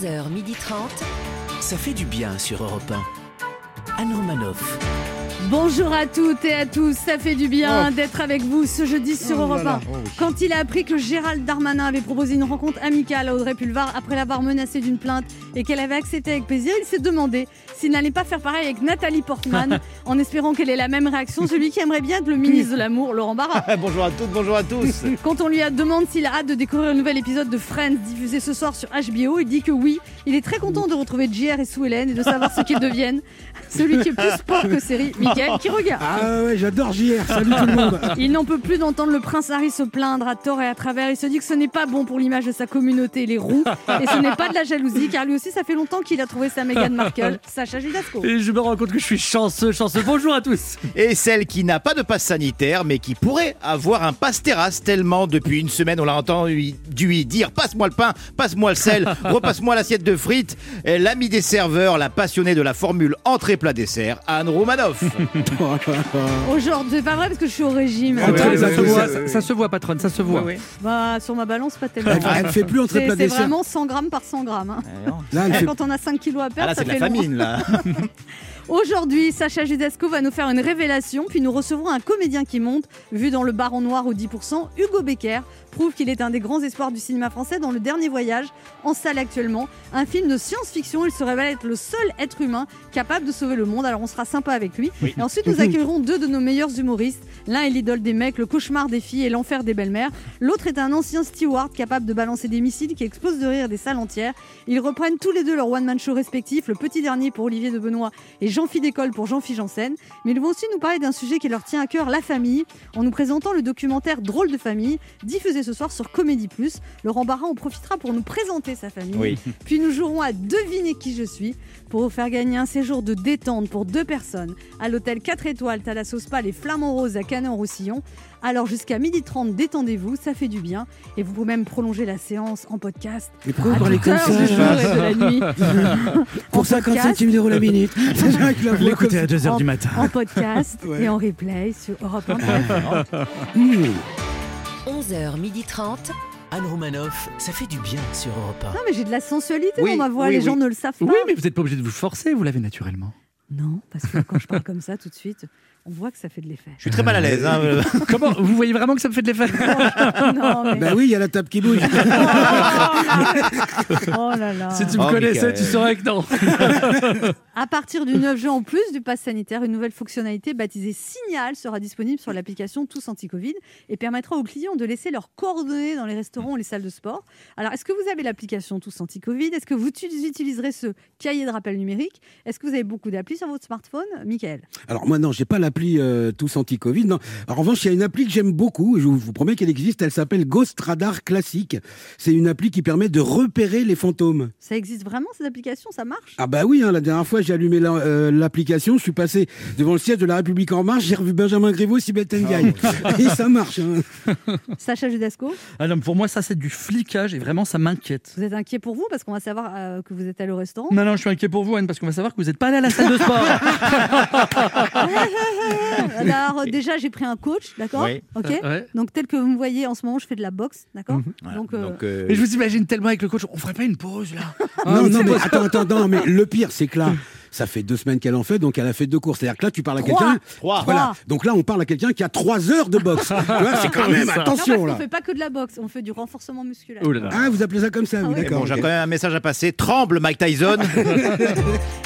11h30. Ça fait du bien sur Europe 1. Anne Romanoff. Bonjour à toutes et à tous, ça fait du bien d'être avec vous ce jeudi sur Oh Europe là 1. là, oh oui. Quand il a appris que Gérald Darmanin avait proposé une rencontre amicale à Audrey Pulvar après l'avoir menacée d'une plainte et qu'elle avait accepté avec plaisir, il s'est demandé s'il n'allait pas faire pareil avec Nathalie Portman en espérant qu'elle ait la même réaction, celui qui aimerait bien être le ministre de l'amour, Laurent Barra. bonjour à toutes, bonjour à tous. Quand on lui a demandé s'il a hâte de découvrir un nouvel épisode de Friends diffusé ce soir sur HBO, il dit que oui. Il est très content de retrouver JR et Sue Hélène et de savoir ce qu'ils deviennent. Celui qui est plus sport que série, Mickaël, qui regarde. Ah ouais, j'adore JR, salut tout le monde Il n'en peut plus d'entendre le prince Harry se plaindre à tort et à travers. Il se dit que ce n'est pas bon pour l'image de sa communauté, les roux. Et ce n'est pas de la jalousie, car lui aussi, ça fait longtemps qu'il a trouvé sa Meghan Markle, Sacha Judasco. Et je me rends compte que je suis chanceux, chanceux. Bonjour à tous. Et celle qui n'a pas de passe sanitaire, mais qui pourrait avoir un passe terrasse, tellement depuis une semaine on l'a entendu lui dire Passe-moi le pain, passe-moi le sel, repasse-moi l'assiette de frites. L'ami des serveurs, la passionnée de la formule entrée-plat-dessert, Anne Romanoff. Aujourd'hui, c'est pas vrai parce que je suis au régime. Ah ouais, ça, se voit, ça, ça se voit, patronne, ça se voit. Bah, sur ma balance, pas tellement. elle, elle fait plus entre C'est plat c'est dessert. vraiment 100 grammes par 100 grammes. hein. Là, elle fait... Quand on a 5 kilos à Ah perdre, là, ça c'est de la fait long. famine, là. Aujourd'hui, Sacha Judasco va nous faire une révélation, puis nous recevrons un comédien qui monte, vu dans le baron noir au 10%. Hugo Becker prouve qu'il est un des grands espoirs du cinéma français dans Le Dernier Voyage, en salle actuellement. Un film de science-fiction, il se révèle être le seul être humain capable de sauver le monde, alors on sera sympa avec lui. Et ensuite, nous accueillerons deux de nos meilleurs humoristes. L'un est l'idole des mecs, le cauchemar des filles et l'enfer des belles-mères. L'autre est un ancien steward capable de balancer des missiles qui explosent de rire des salles entières. Ils reprennent tous les deux leur one-man show respectif, le petit dernier pour Olivier de Benoît et Jean-Philippe Décolle pour Jean-Philippe Janssen. Mais ils vont aussi nous parler d'un sujet qui leur tient à cœur, la famille, en nous présentant le documentaire Drôle de famille, diffusé ce soir sur Comédie Plus. Laurent Barra en profitera pour nous présenter sa famille. Oui. Puis nous jouerons à deviner qui je suis pour vous faire gagner un séjour de détente pour deux personnes à l'hôtel 4 étoiles Thalasso Spa Les Flamands Roses à Canet-en-Roussillon. Alors jusqu'à 12h30, détendez-vous, ça fait du bien. Et vous pouvez même prolonger la séance en podcast. Mais pourquoi à vous toute comme ça du jour et de la nuit. Pour En 50 podcast. centimes d'euros la minute comme ça. 2h En- du matin. En podcast Ouais. et en replay sur Europe 1. Mmh. 11h30. Anne Romanoff. Ça fait du bien sur Europe Non mais j'ai de la sensualité Oui, dans ma voix, oui, les oui. gens ne le savent pas. Oui, mais vous n'êtes pas obligé de vous forcer, vous l'avez naturellement. Non, parce que quand je parle comme ça tout de suite, on voit que ça fait de l'effet. Je suis très mal à l'aise. hein. Comment Vous voyez vraiment que ça me fait de l'effet? Non mais... Bah oui, il y a la table qui bouge. oh là là. Si tu me Oh, connaissais, Michael. tu saurais que non. À partir du 9 juin, en plus du pass sanitaire, une nouvelle fonctionnalité baptisée Signal sera disponible sur l'application Tous Anti-Covid et permettra aux clients de laisser leurs coordonnées dans les restaurants ou les salles de sport. Alors, est-ce que vous avez l'application Tous Anti-Covid? Est-ce que vous utiliserez ce cahier de rappel numérique? Est-ce que vous avez beaucoup d'applis sur votre smartphone? Michael Alors moi non, j'ai pas l'appli euh, Tous Anti-Covid. Non. Alors, en revanche, il y a une appli que j'aime beaucoup. Je vous, promets qu'elle existe. Elle s'appelle Ghost Radar Classique. C'est une appli qui permet de repérer les fantômes. Ça existe vraiment, cette application Ça marche? Ah bah oui, hein, la dernière fois j'ai allumé la- euh, l'application, je suis passé devant le siège de la République en marche, j'ai revu Benjamin Griveaux, Sibeth Tengaï. Et ça marche. hein. Sacha Judasco, Ah non, pour moi, ça, c'est du flicage et vraiment, ça m'inquiète. vous êtes inquiet pour vous parce qu'on va savoir euh, que vous êtes allé au restaurant? Non, non, je suis inquiet pour vous, Anne, parce qu'on va savoir que vous n'êtes pas allé à la salle de sport. Alors, déjà, j'ai pris un coach, d'accord Oui. Ok Ouais. Donc, tel que vous me voyez en ce moment, je fais de la boxe, d'accord Voilà. Donc, euh, Donc, euh, Et je vous imagine tellement avec le coach, on ferait pas une pause là non, non, mais attends, attends, non, mais le pire, c'est que là, ça fait deux semaines qu'elle en fait, donc elle a fait deux courses. C'est-à-dire que là, tu parles à Trois. quelqu'un. Trois. Voilà. Donc là, on parle à quelqu'un qui a trois heures de boxe. Tu vois, c'est quand même, non, attention parce qu'on là. fait pas que de la boxe, on fait du renforcement musculaire. Là là. Ah, vous appelez ça comme ça, Ah oui, mais d'accord. bon, j'ai ok. quand même un message à passer. Tremble, Mike Tyson.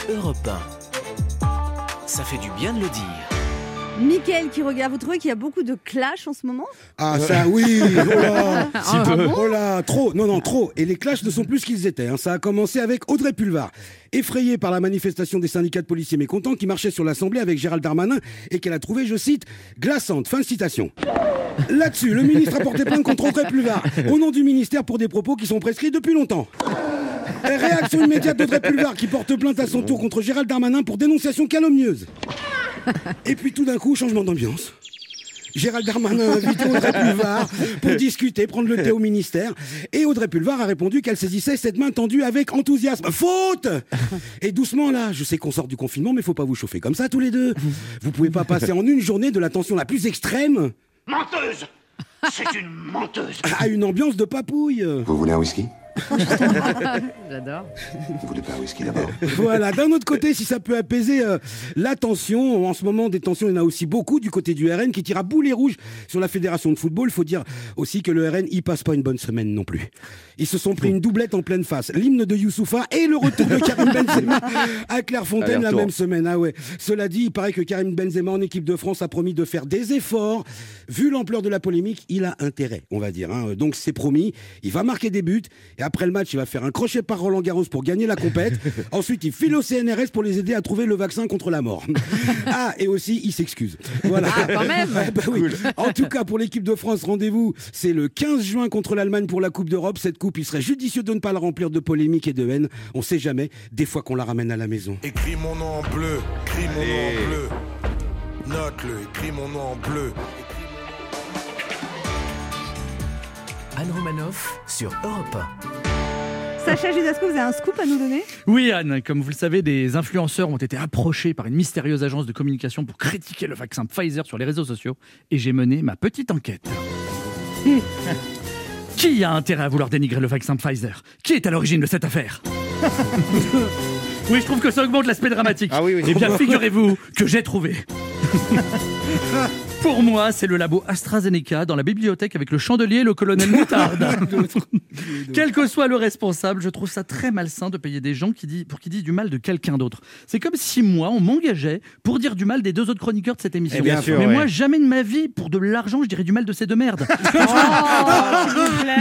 Europe 1. Ça fait du bien de le dire. Mickaël qui regarde, vous trouvez qu'il y a beaucoup de clash en ce moment Ah, ça, oui. Oh là. Ah, bon Oh là, trop, non, non, trop. Et les clashs ne sont plus ce qu'ils étaient. hein. Ça a commencé avec Audrey Pulvar, effrayée par la manifestation des syndicats de policiers mécontents qui marchaient sur l'Assemblée avec Gérald Darmanin et qu'elle a trouvé, je cite, glaçante. Fin de citation. Là-dessus, le ministre a porté plainte contre Audrey Pulvar au nom du ministère pour des propos qui sont prescrits depuis longtemps. Réaction immédiate d'Audrey Pulvar qui porte plainte à son tour contre Gérald Darmanin pour dénonciation calomnieuse. Et puis tout d'un coup, changement d'ambiance. Gérald Darmanin a invité Audrey Pulvar pour discuter, prendre le thé au ministère. Et Audrey Pulvar a répondu qu'elle saisissait cette main tendue avec enthousiasme. Faute Et doucement là, je sais qu'on sort du confinement, mais faut pas vous chauffer comme ça tous les deux. Vous pouvez pas passer en une journée de la tension la plus extrême Menteuse C'est une menteuse à une ambiance de papouille. Vous voulez un whisky? J'adore. Voilà, d'un autre côté, si ça peut apaiser euh, la tension, en ce moment, des tensions, il y en a aussi beaucoup du côté du RN qui tire à boulet rouge sur la fédération de football. Il faut dire aussi que le RN, il passe pas une bonne semaine non plus. Ils se sont pris une doublette en pleine face. L'hymne de Youssoufa et le retour de Karim Benzema à Clairefontaine la même semaine. Ah ouais. Cela dit, il paraît que Karim Benzema en équipe de France a promis de faire des efforts. Vu l'ampleur de la polémique, il a intérêt, on va dire. hein. Donc c'est promis. Il va marquer des buts et après le match, il va faire un crochet par Roland Garros pour gagner la compète. Ensuite, il file au CNRS pour les aider à trouver le vaccin contre la mort. ah, et aussi, il s'excuse. Voilà. Ah, quand même. Ouais, bah oui. En tout cas, pour l'équipe de France, rendez-vous, c'est le 15 juin contre l'Allemagne pour la Coupe d'Europe. Cette coupe, il serait judicieux de ne pas la remplir de polémiques et de haine. On sait jamais, des fois qu'on la ramène à la maison. Écris mon nom en bleu, écris mon nom en bleu. Note-le, écris mon nom en bleu. Anne Romanoff sur Europe Sacha Judasco, vous avez un scoop à nous donner? Oui, Anne, comme vous le savez, des influenceurs ont été approchés par une mystérieuse agence de communication pour critiquer le vaccin Pfizer sur les réseaux sociaux et j'ai mené ma petite enquête. Qui a intérêt à vouloir dénigrer le vaccin Pfizer? Qui est à l'origine de cette affaire? Oui, je trouve que ça augmente l'aspect dramatique. Ah oui, oui. Eh bien, figurez-vous que j'ai trouvé. Pour moi, c'est le labo AstraZeneca dans la bibliothèque avec le chandelier et le colonel Moutarde. Quel que soit le responsable, je trouve ça très malsain de payer des gens qui pour qu'ils disent du mal de quelqu'un d'autre. C'est comme si moi, on m'engageait pour dire du mal des deux autres chroniqueurs de cette émission. Eh bien sûr, Mais ouais. moi, jamais de ma vie, pour de l'argent, je dirais du mal de ces deux merdes.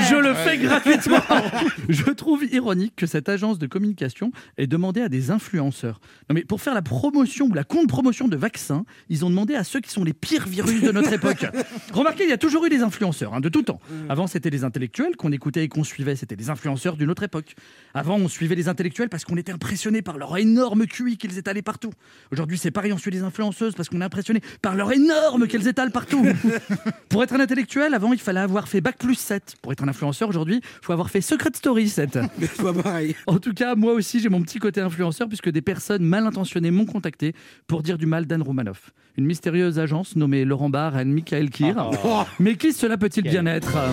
Je le fais gratuitement. Je trouve ironique que cette agence de communication ait demandé à des influenceurs. Non mais pour faire la promotion ou la contre-promotion de vaccins, ils ont demandé à ceux qui sont les pires virus de notre époque. Remarquez, il y a toujours eu des influenceurs, hein, de tout temps. Avant, c'était les intellectuels qu'on écoutait et qu'on suivait. C'était les influenceurs d'une autre époque. Avant, on suivait les intellectuels parce qu'on était impressionné par leur énorme QI qu'ils étalaient partout. Aujourd'hui, c'est pareil, on suit les influenceuses parce qu'on est impressionné par leur énorme qu'elles étalent partout. Pour être un intellectuel, avant, il fallait avoir fait Bac plus 7. Pour être un influenceur aujourd'hui, il faut avoir fait Secret Story 7. Mais c'est pas pareil. En tout cas, moi aussi, j'ai mon petit côté influenceur puisque des personnes mal intentionnées m'ont contacté pour dire du mal d'Anne Romanoff. Une mystérieuse agence nommée Laurent Barre et Michael Kier. Mais qui cela peut-il bien être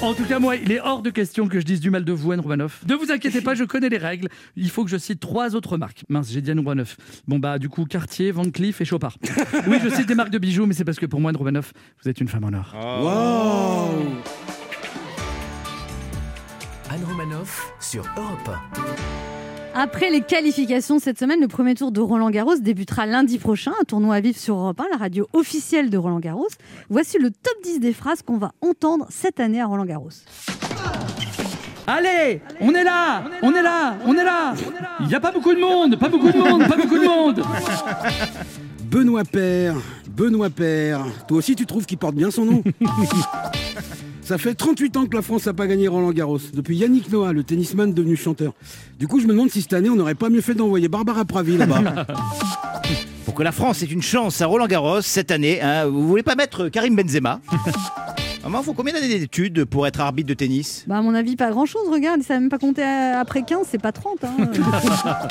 En tout cas, moi, il est hors de question que je dise du mal de vous, Anne Romanoff. Ne vous inquiétez pas, je connais les règles. Il faut que je cite trois autres marques. Mince, j'ai dit Anne Romanoff. Bon, bah, du coup, Cartier, Van Cleef et Chopard. Oui, je cite des marques de bijoux, mais c'est parce que pour moi, Anne Romanoff, vous êtes une femme en or. Wow Anne Romanoff sur Europe Après les qualifications cette semaine, le premier tour de Roland Garros débutera lundi prochain. Un tournoi à vivre sur Europe 1, la radio officielle de Roland Garros. Voici le top 10 des phrases qu'on va entendre cette année à Roland Garros. Allez, on est là, on est là, on est là. Il n'y a pas beaucoup de monde, pas beaucoup de monde, pas beaucoup de monde. Benoît Père, Benoît Père. Toi aussi, tu trouves qu'il porte bien son nom Ça fait 38 ans que la France n'a pas gagné Roland Garros. Depuis Yannick Noah, le tennisman devenu chanteur. Du coup, je me demande si cette année, on n'aurait pas mieux fait d'envoyer Barbara Pravi là-bas. Pour que la France ait une chance à Roland Garros cette année, hein, vous voulez pas mettre Karim Benzema Maman, faut combien d'années d'études pour être arbitre de tennis? Bah, à mon avis, pas grand chose. Regarde, ça n'a même pas compté à- après 15, c'est pas 30. hein.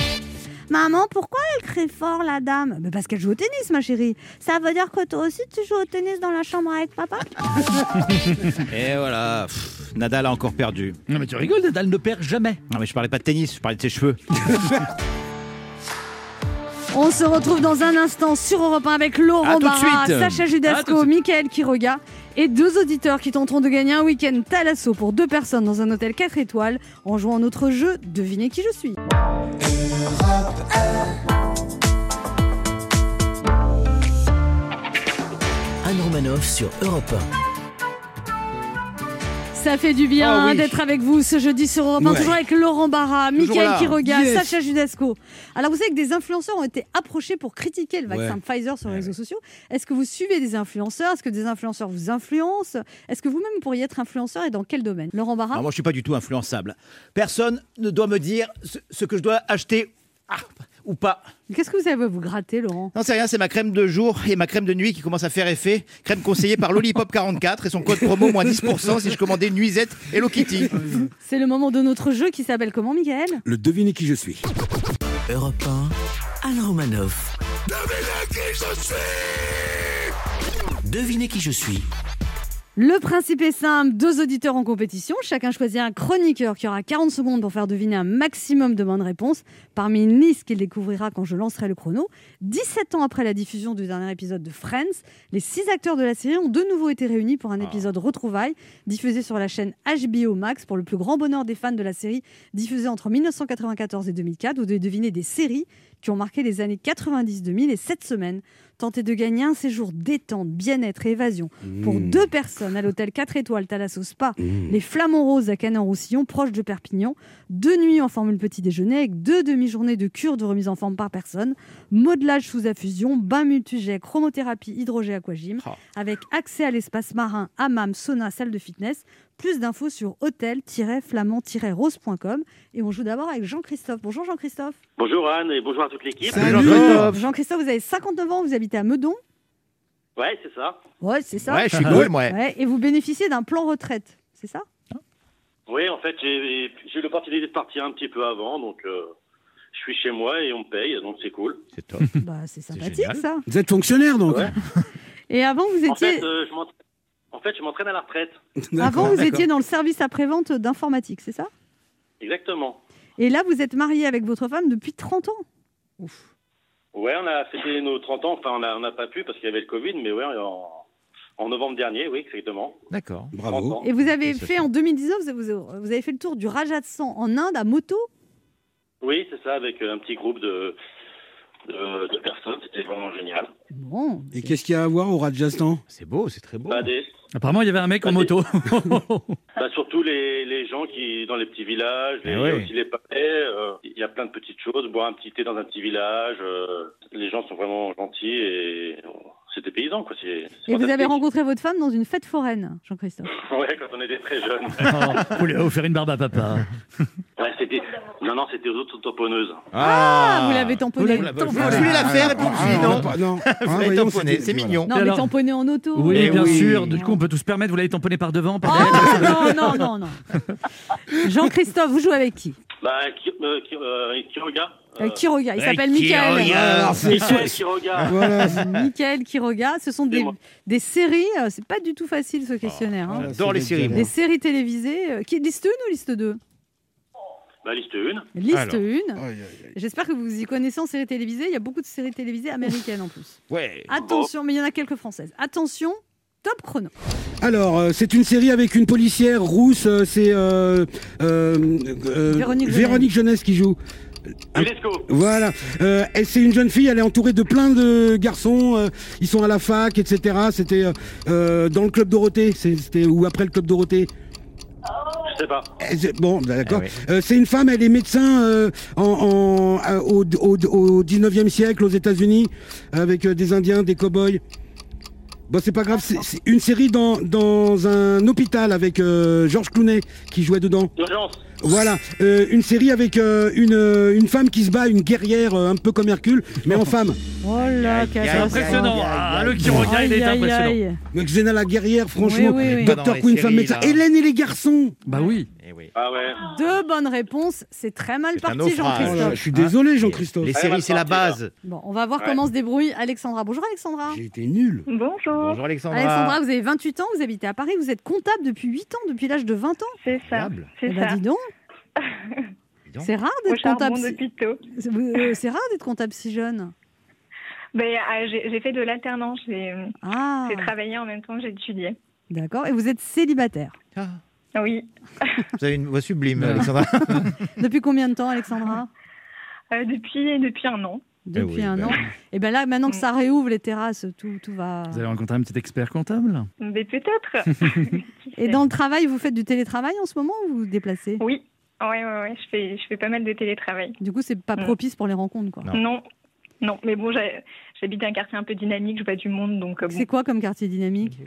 Maman, pourquoi elle crie fort, la dame? Bah, Parce qu'elle joue au tennis, ma chérie. Ça veut dire que toi aussi, tu joues au tennis dans la chambre avec papa? Et voilà, pff, Nadal a encore perdu. Non mais tu rigoles, Nadal ne perd jamais. Non mais je parlais pas de tennis, je parlais de ses cheveux. On se retrouve dans un instant sur Europe 1 avec Laurent À tout de Barra, suite. Sacha À tout Judasco, suite. Mickaël Quiroga et deux auditeurs qui tenteront de gagner un week-end Thalasso pour deux personnes dans un hôtel 4 étoiles en jouant à notre jeu Devinez qui je suis. Anne Romanoff sur Europe Ça fait du bien Ah hein, oui. d'être avec vous ce jeudi sur Europe 1, Ouais. toujours avec Laurent Barra, Mickaël. Quiroga, Yes. Sacha Judasco. Alors vous savez que des influenceurs ont été approchés pour critiquer le vaccin Ouais. Pfizer sur les réseaux sociaux. Est-ce que vous suivez des influenceurs? Est-ce que des influenceurs vous influencent? Est-ce que vous-même pourriez être influenceur et dans quel domaine? Laurent Barra? Alors moi je suis pas du tout influençable. Personne ne doit me dire ce, ce que je dois acheter ah, ou pas. Qu'est-ce que vous avez à vous gratter, Laurent? Non c'est rien, c'est ma crème de jour et ma crème de nuit qui commence à faire effet. Crème conseillée par Lollipop44 et son code promo moins 10% si je commandais nuisette Hello Kitty. C'est le moment de notre jeu qui s'appelle comment, Michael? Le devinez qui je suis. Europe 1 Anne Romanoff Devinez qui je suis Le principe est simple, deux auditeurs en compétition, chacun choisit un chroniqueur qui aura 40 secondes pour faire deviner un maximum de bonnes réponses parmi une liste qu'il découvrira quand je lancerai le chrono. 17 ans après la diffusion du dernier épisode de Friends, les six acteurs de la série ont de nouveau été réunis pour un épisode retrouvailles diffusé sur la chaîne HBO Max pour le plus grand bonheur des fans de la série diffusée entre 1994 et 2004. Vous devez deviner des séries qui ont marqué les années 90-2000 et cette semaine, tentez de gagner un séjour détente, bien-être et évasion pour Mmh. deux personnes à l'hôtel 4 étoiles Thalasso Spa, Mmh. les Flamants Roses à Canet-en-Roussillon, proche de Perpignan. Deux nuits en formule petit déjeuner avec deux demi-journées de cure de remise en forme par personne, modelage sous infusion, bain multijet, chromothérapie, hydrogé aquagym, Oh. avec accès à l'espace marin, hammam, sauna, salle de fitness. Plus d'infos sur hôtel-flamand-rose.com. Et on joue d'abord avec Jean-Christophe. Bonjour Jean-Christophe. Bonjour Anne et bonjour à toute l'équipe. Salut. Jean-Christophe, vous avez 59 ans, vous habitez à Meudon. Ouais, c'est ça. Ouais, c'est ça. Ouais, je suis cool, moi. Ouais, et vous bénéficiez d'un plan retraite, c'est ça? Oui, en fait, j'ai eu l'opportunité de partir un petit peu avant, donc euh, je suis chez moi et on me paye, donc c'est cool. C'est top. Bah, c'est sympathique ça. Vous êtes fonctionnaire donc Ouais. Et avant, vous En étiez, fait, euh, je en fait, je m'entraîne à la retraite. avant, vous étiez dans le service après-vente d'informatique, c'est ça? Exactement. Et là, vous êtes marié avec votre femme depuis 30 ans. Ouf. Ouais, on a fêté nos 30 ans, enfin, on n'a on pas pu parce qu'il y avait le Covid, mais ouais, en, en novembre dernier, oui, exactement. D'accord. 30 Bravo. Et vous avez fait ça. en 2019, vous avez, vous avez fait le tour du Rajasthan en Inde à moto? Oui, c'est ça, avec un petit groupe de, de, de personnes, c'était vraiment génial. Bon. Et qu'est-ce qu'il y a à voir au Rajasthan C'est beau, c'est très beau. Bah, des- Apparemment, il y avait un mec en moto. bah, surtout les, les gens qui, dans les petits villages, Ah les, ouais. aussi les palais, euh, il y a plein de petites choses, boire un petit thé dans un petit village, euh, les gens sont vraiment gentils et c'est des paysans, quoi. Et vous avez rencontré votre femme dans une fête foraine, Jean-Christophe? Ouais, quand on était très jeunes. Oh, vous lui avez offert une barbe à papa. Ouais, c'était... Non, non, c'était aux autres tamponneuses. Ah, vous l'avez tamponné. Vous l'avez- vous voulez la faire et puis Ah, on non. non. Ah, Vous l'avez voyons, tamponné, c'est voilà. mignon. Non, mais tamponné en auto. Oui, Eh bien oui. sûr. Du coup, on peut tout se permettre. Vous l'avez tamponné par devant, par Oh, derrière. non, non, non, non. Jean-Christophe, vous jouez avec qui? Bah, qui, euh, qui, euh, Kiroga. Euh, Kiroga. Il s'appelle. Michael. Michael Kiroga. Voilà. Michael Kiroga. Ce sont des, séries. C'est pas du tout facile ce questionnaire. hein. J'adore les séries. Des séries télévisées. qui, liste 1 ou liste 2 Bah, liste 1. Liste Alors. 1. Aïe, aïe, aïe. J'espère que vous y connaissez en séries télévisées. Il y a beaucoup de séries télévisées américaines en plus. Ouais. Attention, mais il y en a quelques françaises. Attention, top chrono. Alors, euh, c'est une série avec une policière rousse. euh, c'est euh, euh, euh, Véronique Jeunesse. Véronique Jeunesse qui joue. Unesco. Voilà. Euh, c'est une jeune fille. Elle est entourée de plein de garçons. euh, ils sont à la fac, etc. C'était euh, euh, dans le club Dorothée. C'est- C'était ou après le club Dorothée. Je sais pas. Eh, c'est- Bon, d'accord. Ah oui. Euh, c'est une femme, elle est médecin euh, en, en- euh, au, au, au 19e siècle aux États-Unis, avec euh, des Indiens, des cow-boys. Bon, c'est pas grave, c'est c'est une série dans, dans un hôpital avec euh, Georges Clooney qui jouait dedans. Urgence. Voilà, euh, une série avec euh, une, euh, une femme qui se bat, une guerrière euh, un peu comme Hercule, mais en femme. Oh là, C'est impressionnant. Ah, le Kiroga, il est impressionnant. Xena la guerrière, franchement, Oui, oui, oui. Pas dans Docteur les Queen, femme séries, médecin. là. Hélène et les garçons. Bah oui. Eh oui. Ah ouais. Deux bonnes réponses. C'est très mal parti. Oh Jean-Christophe. je suis désolé, Jean-Christophe. Les séries, c'est la base. Bon, on va voir Ouais. comment se débrouille Alexandra. Bonjour Alexandra. J'ai été nul. Bonjour, Bonjour Alexandra. Alexandra, vous avez 28 ans, vous habitez à Paris, vous êtes comptable depuis 8 ans, depuis l'âge de 20 ans. c'est ça. C'est Eh ben, ça. dis donc, Dis donc. c'est rare d'être comptable. si- euh, c'est rare d'être comptable si jeune. Ben, ah, j'ai fait de l'alternance, j'ai Ah, j'ai travaillé en même temps que j'ai étudié. d'accord. Et vous êtes célibataire. Ah, Oui, vous avez une voix sublime. Alexandra. Depuis combien de temps, Alexandra Euh, depuis, depuis un an. Depuis oui, un bah an. Et bien là, maintenant que ça réouvre les terrasses, tout, tout va. Vous avez rencontré un petit expert comptable Mais peut-être. Et dans le travail, vous faites du télétravail en ce moment ou vous vous déplacez? Oui, ouais, ouais, ouais, je fais, je fais pas mal de télétravail. Du coup, c'est pas Mm. propice pour les rencontres, quoi. Non. Non, non, mais bon, j'ai- j'habite un quartier un peu dynamique, je vois du monde, donc euh, bon. C'est quoi comme quartier dynamique.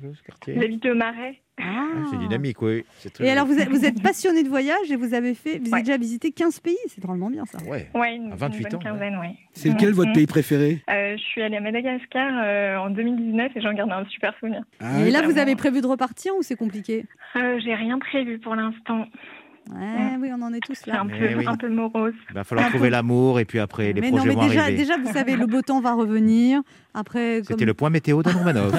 J'habite le Marais. Ah. Ah, C'est dynamique, oui. C'est très- Et alors, vous êtes, vous êtes passionné de voyage et vous avez fait, vous avez Ouais. déjà visité 15 pays. C'est drôlement bien ça. Ouais. Ouais, une, À 28 une bonne ans, ouais. quinzaine, ouais. C'est lequel Mm, votre pays préféré Euh, Je suis allée à Madagascar euh, en 2019 et j'en garde un super souvenir. Ah et là, vous avez prévu de repartir ou c'est compliqué? Euh, J'ai rien prévu pour l'instant. Ouais, oui, on en est tous C'est là. un, peu, oui. un peu morose. Il va falloir Un trouver peu. l'amour et puis après les mais projets non, mais vont déjà, arriver. déjà, vous savez, le beau temps va revenir. Après, comme C'était le point météo de Romanov.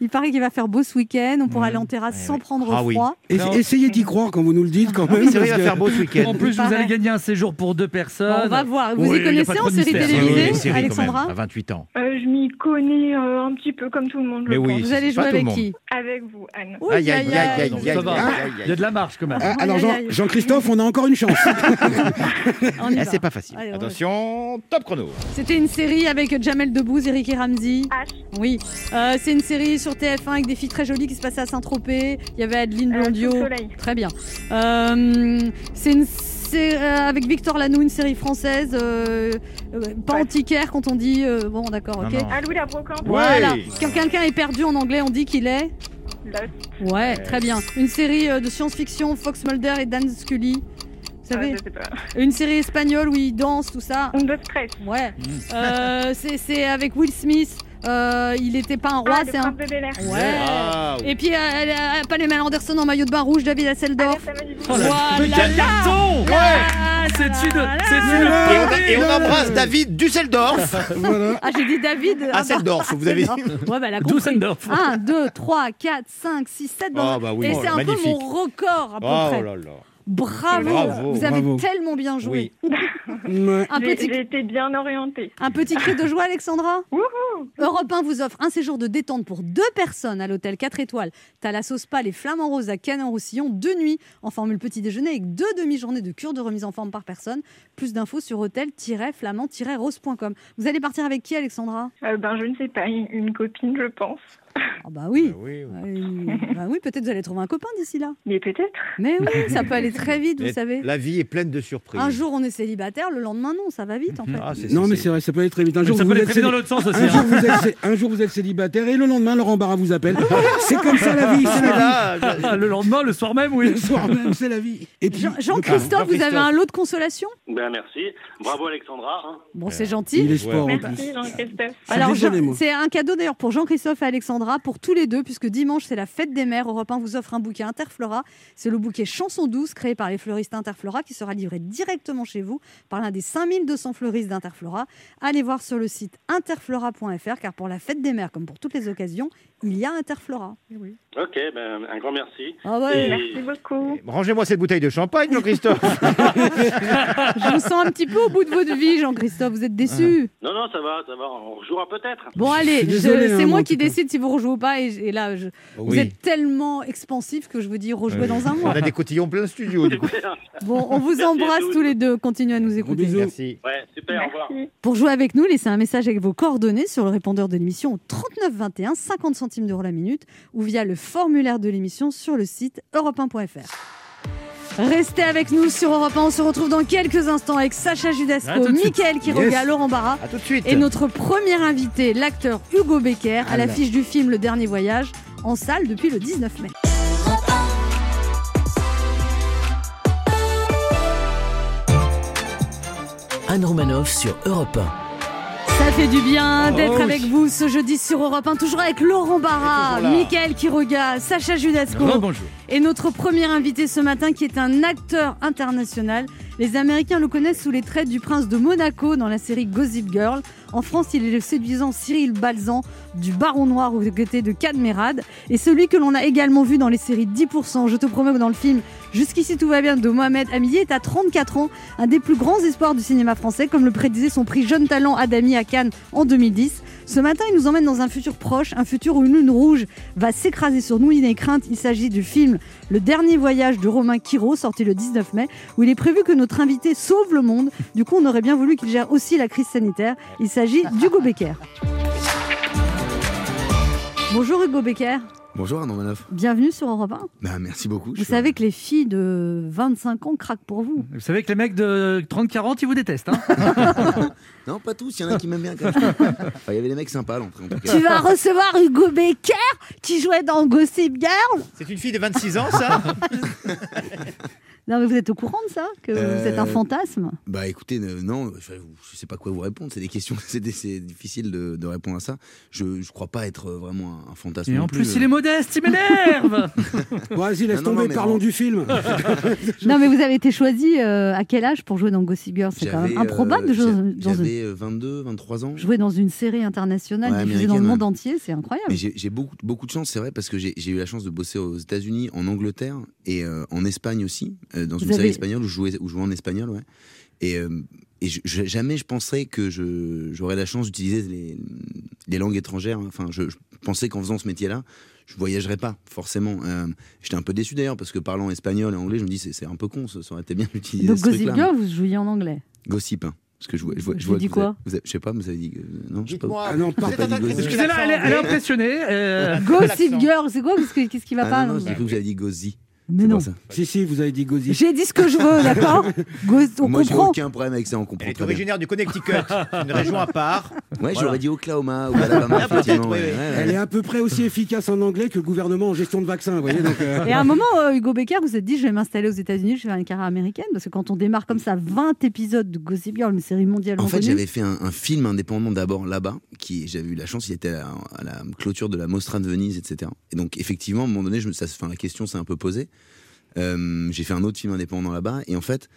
il paraît qu'il va faire beau ce week-end, on pourra aller en terrasse Ouais, sans ouais. prendre Ah oui. froid. Essayez d'y croire quand vous nous le dites quand même. Oui, c'est vrai, il va faire beau ce week-end. En plus, vous allez gagner un séjour pour deux Bon, personnes. on va voir. Vous Oui, y connaissez en série mystère. Oui, oui, télévisée, Alexandra même, à 28 ans. Euh, je m'y connais euh, un petit peu comme tout le monde, je Mais oui, pense. Vous allez jouer avec qui Avec vous, Anne. Aïe, aïe, aïe, aïe, aïe, Ça aïe, va. aïe, Il y a de la marge quand même. Ah, alors. Jean-Christophe, on a encore une chance. C'est pas facile. Attention, top chrono. C'était une série avec Jamel Debbouze, Eric et Ramsey. H. Oui, Euh, c'est une série sur TF1 avec des filles très jolies qui se passaient à Saint-Tropez. Il y avait Adeline Euh, soleil. Très bien. Euh, c'est une c'est avec Victor Lanoux, une série française, euh, euh, pas Ouais. antiquaire quand on dit. euh, bon, d'accord, ok. non. Ah, Louis la brocante. Voilà. Quand quelqu'un est perdu en anglais, on dit qu'il est. Lost. Ouais, très bien. Une série de science-fiction, Fox Mulder et Dan Scully. Vous Ah, savez, je sais pas. une série espagnole où ils dansent, tout ça. Un de stress. Ouais. Euh, c'est c'est avec Will Smith. Euh, il était pas un roi, ah, c'est un. de. Ouais. Ah, oui. Et puis, euh, elle a pas les Anderson en maillot de bain rouge, David. Oh là, Voilà. Quel carton Là, C'est une, c'est Et on, folie. et on embrasse David Dusseldorf. voilà. Ah, j'ai dit David. Ah, bah, Hasseldorf, vous avez dit. Ouais, bah, elle a compris. Dusseldorf. 1, 2, 3, 4, 5, 6, 7. Ah, bah oui. Et Oh, c'est un peu mon record, à peu Oh près. là là. Bravo. Bravo. Vous avez Bravo. tellement bien joué. Ouais. Un J'ai petit, j'ai été bien orientée. un petit cri de joie, Alexandra Wouhou Europe 1 vous offre un séjour de détente pour deux personnes à l'hôtel 4 étoiles. Thalasso Spa, les Flamands Roses à Canet-en-Roussillon, deux nuits en formule petit déjeuner avec deux demi-journées de cure de remise en forme par personne. Plus d'infos sur hôtel-flamand-rose.com. Vous allez partir avec qui, Alexandra? Euh, Ben, je ne sais pas, une copine, je pense. Ah bah oui. Ah oui, oui. Euh, bah oui, peut-être vous allez trouver un copain d'ici là. Mais peut-être. Mais oui, ça peut aller très vite, vous Mais savez. La vie est pleine de surprises. Un jour on est célibataire, le lendemain non, ça va vite en fait. Ah, Non, mais c'est- vrai, ça peut aller très vite. Un Mais jour, Ça vous peut aller êtes très vite dans l'autre sens aussi. un jour, hein. vous êtes cé- un jour, vous êtes célibataire et le lendemain, Laurent Barra vous appelle. C'est comme ça la vie, c'est la vie. Voilà, je- Ah, Le lendemain, le soir même, oui. Le soir même, c'est la vie. Et puis, Jean- Jean-Christophe, vous avez un lot de consolation? Ben merci. Bravo Alexandra. hein. Bon, c'est il gentil. est sport en Merci. Jean-Christophe. Alors, c'est un cadeau d'ailleurs pour Jean-Christophe et Alexandra, pour tous les deux, puisque dimanche c'est la fête des mères. Europe 1 vous offre un bouquet Interflora. C'est le bouquet Chanson douce créé par les fleuristes Interflora qui sera livré directement chez vous par l'un des 5200 fleuristes d'Interflora. Allez voir sur le site interflora.fr car pour la fête des mères, comme pour toutes les occasions, il y a Interflora. Ok, ben un grand merci. Ah ouais, Et- Merci beaucoup. Rangez-moi cette bouteille de champagne, Jean-Christophe. je vous sens un petit peu au bout de votre vie, Jean-Christophe. Vous êtes déçu Non, non, ça va, ça va. On rejouera peut-être. Bon, allez, désolé, hein, c'est moi, qui décide si vous rejouez ou pas. Et, et là, je- vous Oui. êtes tellement expansif que je vous dis rejouer dans un On mois. a des cotillons plein le studio, du coup. Bon, on vous embrasse tous. les deux. Continuez à nous écouter. Merci. Ouais, super, au revoir. Pour jouer avec nous, laissez un message avec vos coordonnées sur le répondeur de l'émission au 39 21, 50 centimes d'euros la minute, ou via le formulaire de l'émission sur le site europe1.fr. Restez avec nous sur Europe 1. On se retrouve dans quelques instants avec Sacha Judasco. Mickaël Quiroga, Yes. Laurent Barra À tout de suite. et notre premier invité, l'acteur Hugo Becker, à Ah l'affiche du film Le Dernier Voyage, en salle depuis le 19 mai. Anne Romanoff sur Europe Ça fait du bien Oh d'être oui. avec vous ce jeudi sur Europe 1, toujours avec Laurent Barra. Mickaël Quiroga, Sacha Judasco. Bonjour. Et notre premier invité ce matin, qui est un acteur international. Les Américains le connaissent sous les traits du prince de Monaco dans la série Gossip Girl. En France, il est le séduisant Cyril Balzan du Baron Noir aux côtés de Cadmerade. Et celui que l'on a également vu dans les séries 10%, Je te promets, ou dans le film Jusqu'ici tout va bien de Mohamed Hamidi est à 34 ans, un des plus grands espoirs du cinéma français, comme le prédisait son prix Jeune Talent Adami à Cannes en 2010. Ce matin, il nous emmène dans un futur proche, un futur où une lune rouge va s'écraser sur nous. Il n'est crainte, il s'agit du film Le Dernier Voyage de Romain Quiro, sorti le 19 mai, où il est prévu que notre invité sauve le monde. Du coup, on aurait bien voulu qu'il gère aussi la crise sanitaire. Il s'agit d'Hugo Becker. Bonjour Hugo Becker, Bonjour Arnaud Manoff. bienvenue sur Europe 1. Bah, merci beaucoup. Vous suis- savez que les filles de 25 ans craquent pour vous. Vous savez que les mecs de 30-40, ils vous détestent. Hein Non, pas tous, il y en a qui m'aiment bien quand même. Enfin, il y avait des mecs sympas à l'entrée en tout cas. Tu vas recevoir Hugo Becker qui jouait dans Gossip Girl. C'est une fille de 26 ans, ça? Non, mais vous êtes au courant de ça Que vous êtes un Euh, fantasme? Bah écoutez, euh, non, je, je sais pas quoi vous répondre. C'est des questions, c'est difficile de, de répondre à ça. Je, je crois pas être euh, vraiment un, un fantasme. Et en plus, euh. il est modeste, il m'énerve vas-y, laisse Non, non, tomber, non, parlons du film. Non, mais vous avez été choisi euh, à quel âge pour jouer dans Gossip Girl C'est quand même improbable de euh, jouer j'a- dans une- J'avais euh, 22, 23 ans. jouer dans une série internationale Ouais, diffusée dans le monde ouais. entier, c'est incroyable. Mais j'ai beaucoup, beaucoup de chance, c'est vrai, parce que j'ai eu la chance de bosser aux États-Unis, en Angleterre et euh, en Espagne aussi, euh, dans Vous une série avez- espagnole où je jouais, où je jouais en espagnol, ouais. Et, euh, et je- je- jamais je penserais que je- j'aurais la chance d'utiliser les, les langues étrangères. hein. Enfin, je, je pensais qu'en faisant ce métier-là, je voyagerais pas forcément. Euh, J'étais un peu déçu d'ailleurs parce que parlant espagnol et anglais, je me dis c'est c'est un peu con, ça, ça aurait été bien d'utiliser Donc ce Gossip. Girl, vous jouiez en anglais? Gossip, hein. Parce que je vois, je vois, je J'ai vois dit que vous avez- quoi vous avez- Je sais pas, vous avez dit. Non, je sais pas. Ah non, pas- pas Excusez-la, elle, est- elle est anglais- impressionnée. euh, Gossip Girl, c'est quoi? Qu'est-ce que- Qu'est-ce qui va Ah pas non, non, non j'ai cru que vous avez dit Gozzi. Mais non. Si, si, vous avez dit Gauzy. J'ai dit ce que je veux, d'accord On Moi, j'ai comprend. aucun problème avec ça, on comprend Elle est très bien. originaire du Connecticut, une région à part. Ouais, Voilà. j'aurais dit Oklahoma ou Alabama, Ah, peut-être, effectivement. oui, ouais, oui. ouais, ouais. Elle est à peu près aussi efficace en anglais que le gouvernement en gestion de vaccins, vous voyez. Donc, euh, Et à un moment, euh, Hugo Becker, vous vous êtes dit, je vais m'installer aux États-Unis, je vais faire une carrière américaine, parce que quand on démarre comme ça 20 épisodes de Gossip Girl, une série mondialement En fait, connue, j'avais fait un, un film indépendant d'abord là-bas, qui j'avais eu la chance, il était à, à la clôture de la Mostra de Venise, etc. Et donc, effectivement, à un moment donné, je me, ça, enfin, la question s'est un peu posée. Euh, j'ai fait un autre film indépendant là-bas, et en fait,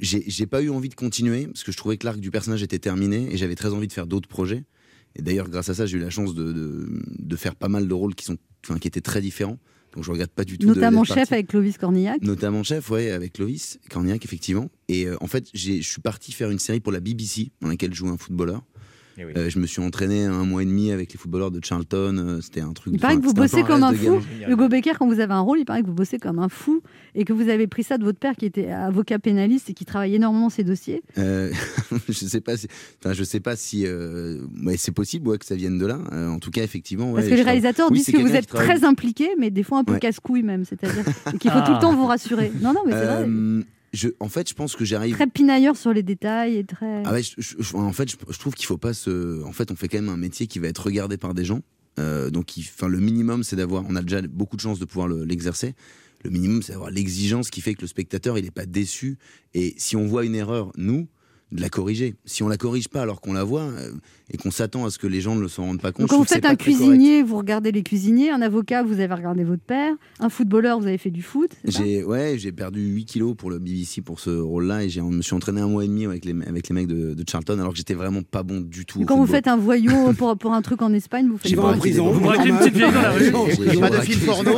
j'ai pas eu envie de continuer parce que je trouvais que l'arc du personnage était terminé et j'avais très envie de faire d'autres projets. Et d'ailleurs, grâce à ça, j'ai eu la chance de, de, de faire pas mal de rôles qui sont, enfin, qui étaient très différents. Donc, je regrette pas du tout. de- notamment d'être chef parti. avec Clovis Cornillac. Notamment chef, ouais, avec Clovis Cornillac, effectivement. Et euh, en fait, je suis parti faire une série pour la BBC, dans laquelle je jouais un footballeur. Eh oui. Euh, je me suis entraîné un mois et demi avec les footballeurs de Charlton. euh, C'était un truc. Il paraît que vous bossez comme un fou. Hugo Becker, quand vous avez un rôle, il paraît que vous bossez comme un fou et que vous avez pris ça de votre père qui était avocat pénaliste et qui travaille énormément ses dossiers. Euh, je sais pas si, enfin, je sais pas si, euh, ouais, c'est possible ouais, que ça vienne de là. Euh, en tout cas, effectivement. ouais, Parce que les réalisateurs Oui, disent que vous êtes très impliqué, mais des fois un peu Ouais. casse-couille même. C'est-à-dire qu'il faut tout le temps vous rassurer. Non, non, mais c'est vrai. Je, en fait, je pense que j'arrive. Très pinailleur sur les détails et très. Ah ouais, je- je- je- en fait, je, trouve qu'il faut pas se. En fait, on fait quand même un métier qui va être regardé par des gens. Euh, donc, il- enfin, le minimum, c'est d'avoir. On a déjà beaucoup de chance de pouvoir le- l'exercer. Le minimum, c'est d'avoir l'exigence qui fait que le spectateur, il n'est pas déçu. Et si on voit une erreur, nous, de la corriger. Si on la corrige pas alors qu'on la voit euh, et qu'on s'attend à ce que les gens ne s'en rendent pas compte, Donc, quand vous faites un cuisinier, vous regardez les cuisiniers. Un avocat, vous avez regardé votre père. Un footballeur, vous avez fait du foot. J'ai ouais, j'ai perdu 8 kilos pour le BBC pour ce rôle-là et j'ai je me suis entraîné un mois et demi avec les avec les mecs de, de Charlton alors que j'étais vraiment pas bon du tout. Et quand vous fête un voyou pour, pour un truc en Espagne, vous faites J'ai il va quoi en prison. Vous braquez une petite vieille dans la rue. Pas de film porno,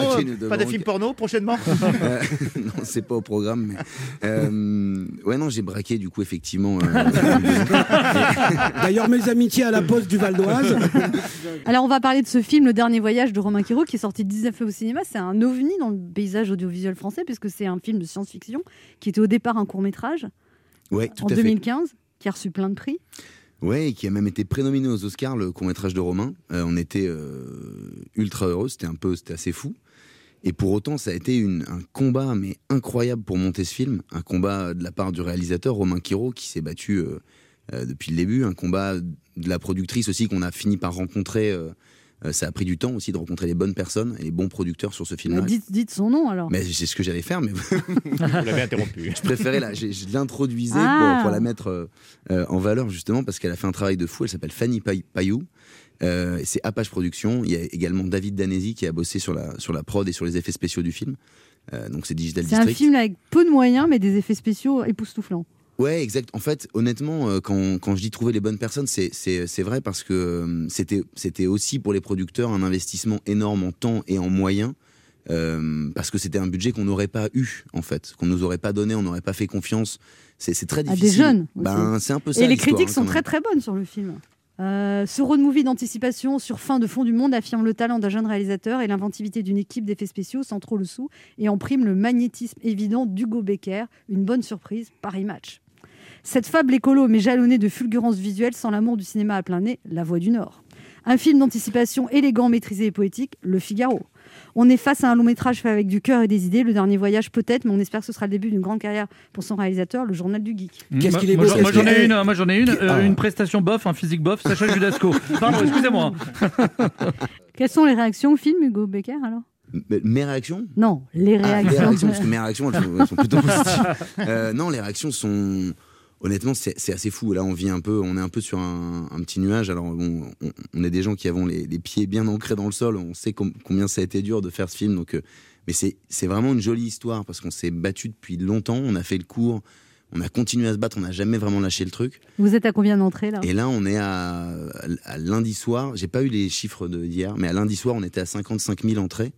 pas de film porno prochainement. Euh, non, c'est pas au programme. Euh, ouais, non, j'ai braqué du coup effectivement. Euh, D'ailleurs, mes amitiés à la poste du Val d'Oise. Alors, on va parler de ce film, Le Dernier Voyage de Romain Quiro, qui est sorti le 19 mai au cinéma. C'est un ovni dans le paysage audiovisuel français, puisque c'est un film de science-fiction qui était au départ un court-métrage ouais, tout en à fait. 2015, qui a reçu plein de prix. Ouais, et qui a même été prénominé aux Oscars, le court-métrage de Romain. Euh, on était euh, ultra heureux, c'était un peu, c'était assez fou. Et pour autant, ça a été un combat, mais incroyable pour monter ce film. Un combat de la part du réalisateur, Romain Quiro, qui s'est battu euh, euh, depuis le début. Un combat de la productrice aussi, qu'on a fini par rencontrer. Euh, ça a pris du temps aussi de rencontrer les bonnes personnes et les bons producteurs sur ce film-là. dites, dites son nom alors. Mais c'est ce que j'allais faire, mais Vous l'avez interrompu. je préférais la, je, je l'introduisais Ah. pour, pour la mettre euh, euh, en valeur justement parce qu'elle a fait un travail de fou. Elle s'appelle Fanny Pay- Payou. Euh, c'est Apache Productions. Il y a également David Danesi qui a bossé sur la, sur la prod et sur les effets spéciaux du film. Euh, donc c'est Digital C'est un District. film avec peu de moyens, mais des effets spéciaux époustouflants. Ouais, exact. En fait, honnêtement, euh, quand, quand je dis trouver les bonnes personnes, c'est, c'est, c'est vrai parce que euh, c'était, c'était aussi pour les producteurs un investissement énorme en temps et en moyens. euh, parce que c'était un budget qu'on n'aurait pas eu, en fait, qu'on nous aurait pas donné, on n'aurait pas fait confiance. C'est, c'est très À difficile. des jeunes. Ben, c'est un peu ça. Et les critiques hein, sont quand très très bonnes sur le film. Euh, ce road movie d'anticipation sur fin de fond du monde affirme le talent d'un jeune réalisateur et l'inventivité d'une équipe d'effets spéciaux sans trop le sou et en prime le magnétisme évident d'Hugo Becker. Une bonne surprise, Paris Match. Cette fable écolo mais jalonnée de fulgurances visuelles sans l'amour du cinéma à plein nez, La Voix du Nord. Un film d'anticipation élégant, maîtrisé et poétique, Le Figaro. On est face à un long métrage fait avec du cœur et des idées. Le dernier voyage peut-être, mais on espère que ce sera le début d'une grande carrière pour son réalisateur, le Journal du Geek. Qu'est-ce qu'il est moi, beau, j'en- qu'est-ce Moi j'en ai une, moi j'en ai une, euh, Ah. une prestation bof, un physique bof, Sacha Judasco. Pardon, excusez-moi. Quelles sont les réactions au film, Hugo Becker, alors? Mes réactions? Non, les Ah, réactions. les réactions, parce que mes réactions, elles sont, elles sont plutôt positives. Euh, non, les réactions sont. Honnêtement, c'est assez fou. Là, on vit un peu, on est un peu sur un, un petit nuage. Alors, on, on est des gens qui avons les, les pieds bien ancrés dans le sol. On sait com- combien ça a été dur de faire ce film. Donc, euh, mais c'est vraiment une jolie histoire parce qu'on s'est battu depuis longtemps. On a fait le cours, on a continué à se battre. On n'a jamais vraiment lâché le truc. Vous êtes à combien d'entrées là? Et là, on est à, à lundi soir. J'ai pas eu les chiffres de d'hier, mais à lundi soir, on était à 55 000 entrées.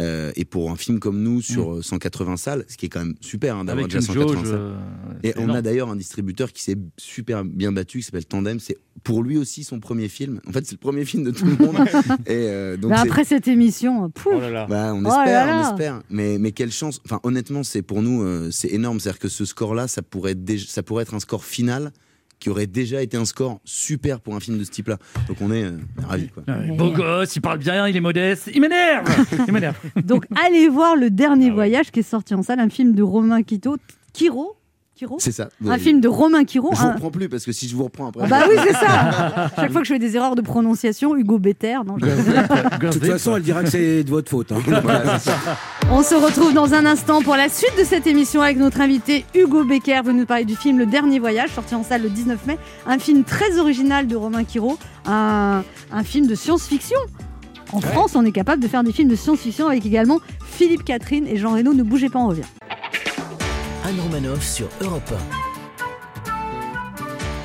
Euh, et pour un film comme nous, sur euh, 180 salles, ce qui est quand même super hein, d'avoir Avec déjà une 180 jauge. salles. euh, Et on a d'ailleurs un distributeur qui s'est super bien battu, qui s'appelle Tandem. C'est pour lui aussi son premier film. En fait, c'est le premier film de tout le monde. et euh, donc Mais c'est- après cette émission, pouf, Oh là là. bah, on Oh espère, là là. on espère. Mais, mais quelle chance. Enfin, honnêtement, c'est pour nous, euh, c'est énorme. C'est-à-dire que ce score-là, ça pourrait, être déjà- ça pourrait être un score final qui aurait déjà été un score super pour un film de ce type-là. Donc on est euh, ravis. Quoi. Ouais, Beau gosse, il parle bien, il est modeste. Il m'énerve Il m'énerve. Donc allez voir le Ah dernier voyage qui est sorti en salle, un film de Romain Quito, Quiro, Quiro C'est ça. un film de Romain Quiro. Je vous un- reprends plus parce que si je vous reprends après. Ah bah oui, c'est ça. Chaque fois que je fais des erreurs de prononciation, Hugo. Non, je- De toute façon, elle dira que c'est de votre faute. hein. Voilà, c'est ça. On se retrouve dans un instant pour la suite de cette émission avec notre invité Hugo Becker. Vous nous parler du film Le Dernier Voyage, sorti en salle le 19 mai. Un film très original de Romain Quiro, un, un film de science-fiction. En France, on est capable de faire des films de science-fiction avec également Philippe Catherine et Jean Reno. Ne bougez pas, on revient. Anne Romanoff sur Europe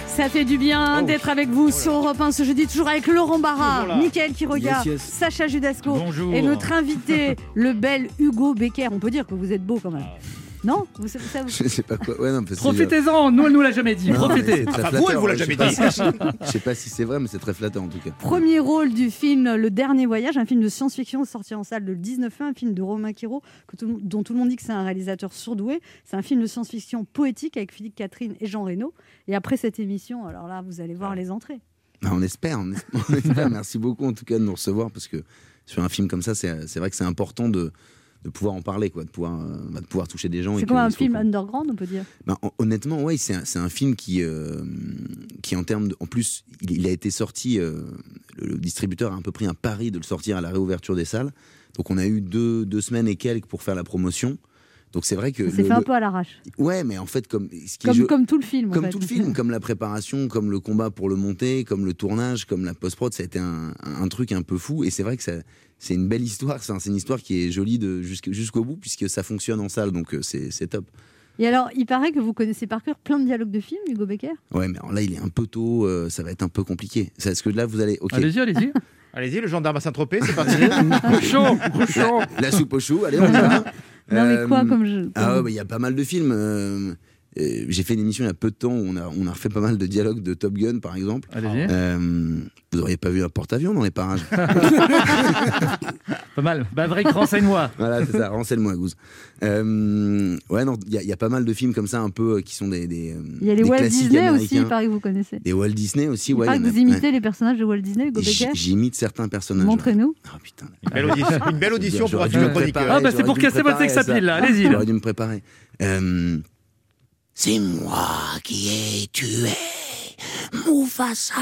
Ça fait du bien d'être avec vous sur Europe 1 ce jeudi, toujours avec Laurent Barra, là. Mickaël Quiroga, Yes, yes. Sacha Judasco Bonjour. et notre invité, le bel Hugo Becker. On peut dire que vous êtes beau quand même. Non vous, ça- ça- Je sais pas quoi. Ouais, Profitez-en, nous, elle nous l'a jamais dit. Non, Profitez. c'est très Enfin, vous, elle flatteur, vous l'a jamais dit. Je sais pas si c'est vrai, mais c'est très flatteur en tout cas. Premier rôle du film Le Dernier Voyage, un film de science-fiction sorti en salle le 19 mai, un film de Romain Quiro, dont tout le monde dit que c'est un réalisateur surdoué. C'est un film de science-fiction poétique avec Philippe Catherine et Jean Reno. Et après cette émission, alors là, vous allez voir les entrées. Bah, on espère, on espère, on espère. Merci beaucoup en tout cas de nous recevoir parce que sur un film comme ça, c'est vrai que c'est important de, de pouvoir en parler, quoi, de pouvoir, euh, bah, de pouvoir toucher des gens. C'est comme un film underground, on peut dire? Bah, hon- honnêtement, ouais, c'est un, un film qui, euh, qui en termes de, en plus, il, il a été sorti. euh, le, le distributeur a un peu pris un pari de le sortir à la réouverture des salles. Donc on a eu deux, deux semaines et quelques pour faire la promotion. Donc c'est vrai que Ça s'est le- fait un le- peu à l'arrache. ouais, mais en fait comme ce qui est Comme, tout le film. en comme fait. tout le film, comme la préparation, comme le combat pour le monter, comme le tournage, comme la post-prod, ça a été un, un truc un peu fou. Et c'est vrai que ça- c'est une belle histoire. C'est un- c'est une histoire qui est jolie jusqu'au bout, puisque ça fonctionne en salle, donc euh, c'est c'est top. Et alors, il paraît que vous connaissez par cœur plein de dialogues de films, Hugo Becker? Ouais, mais alors là, il est un peu tôt, euh, ça va être un peu compliqué. C'est Parce que là, vous allez. Ok. Allez-y, allez-y. Allez-y, le gendarme à Saint-Tropez, c'est parti. Chaud, chaud. La soupe au chou, allez, on y va. Non, mais quoi Euh, comme je. Ah ouais, comme- bah, il y a pas mal de films. Euh, J'ai fait une émission il y a peu de temps où on a, on a refait pas mal de dialogues de Top Gun, par exemple. Allez-y. Euh, vous n'auriez pas vu un porte-avions dans les parages Pas mal. Bah, vrai, renseigne-moi. Voilà, c'est ça, renseigne-moi, Gouze. Euh, ouais, non, il y, a- il y a pas mal de films comme ça, un peu, euh, qui sont des. des euh, Il y a les des Walt Disney aussi, il paraît que vous connaissez. Des Walt Disney aussi, Il ouais. il que vous imitez les personnages de Walt Disney, Hugo Becker J'imite certains personnages. Montrez-nous. Oh putain. Une belle audition, une belle audition pour un chroniqueur. Ah, bah, c'est pour casser votre préparer sex à ça. appeal, là. Allez-y. J'aurais dû me préparer. Euh, c'est moi qui ai tué Mufasa.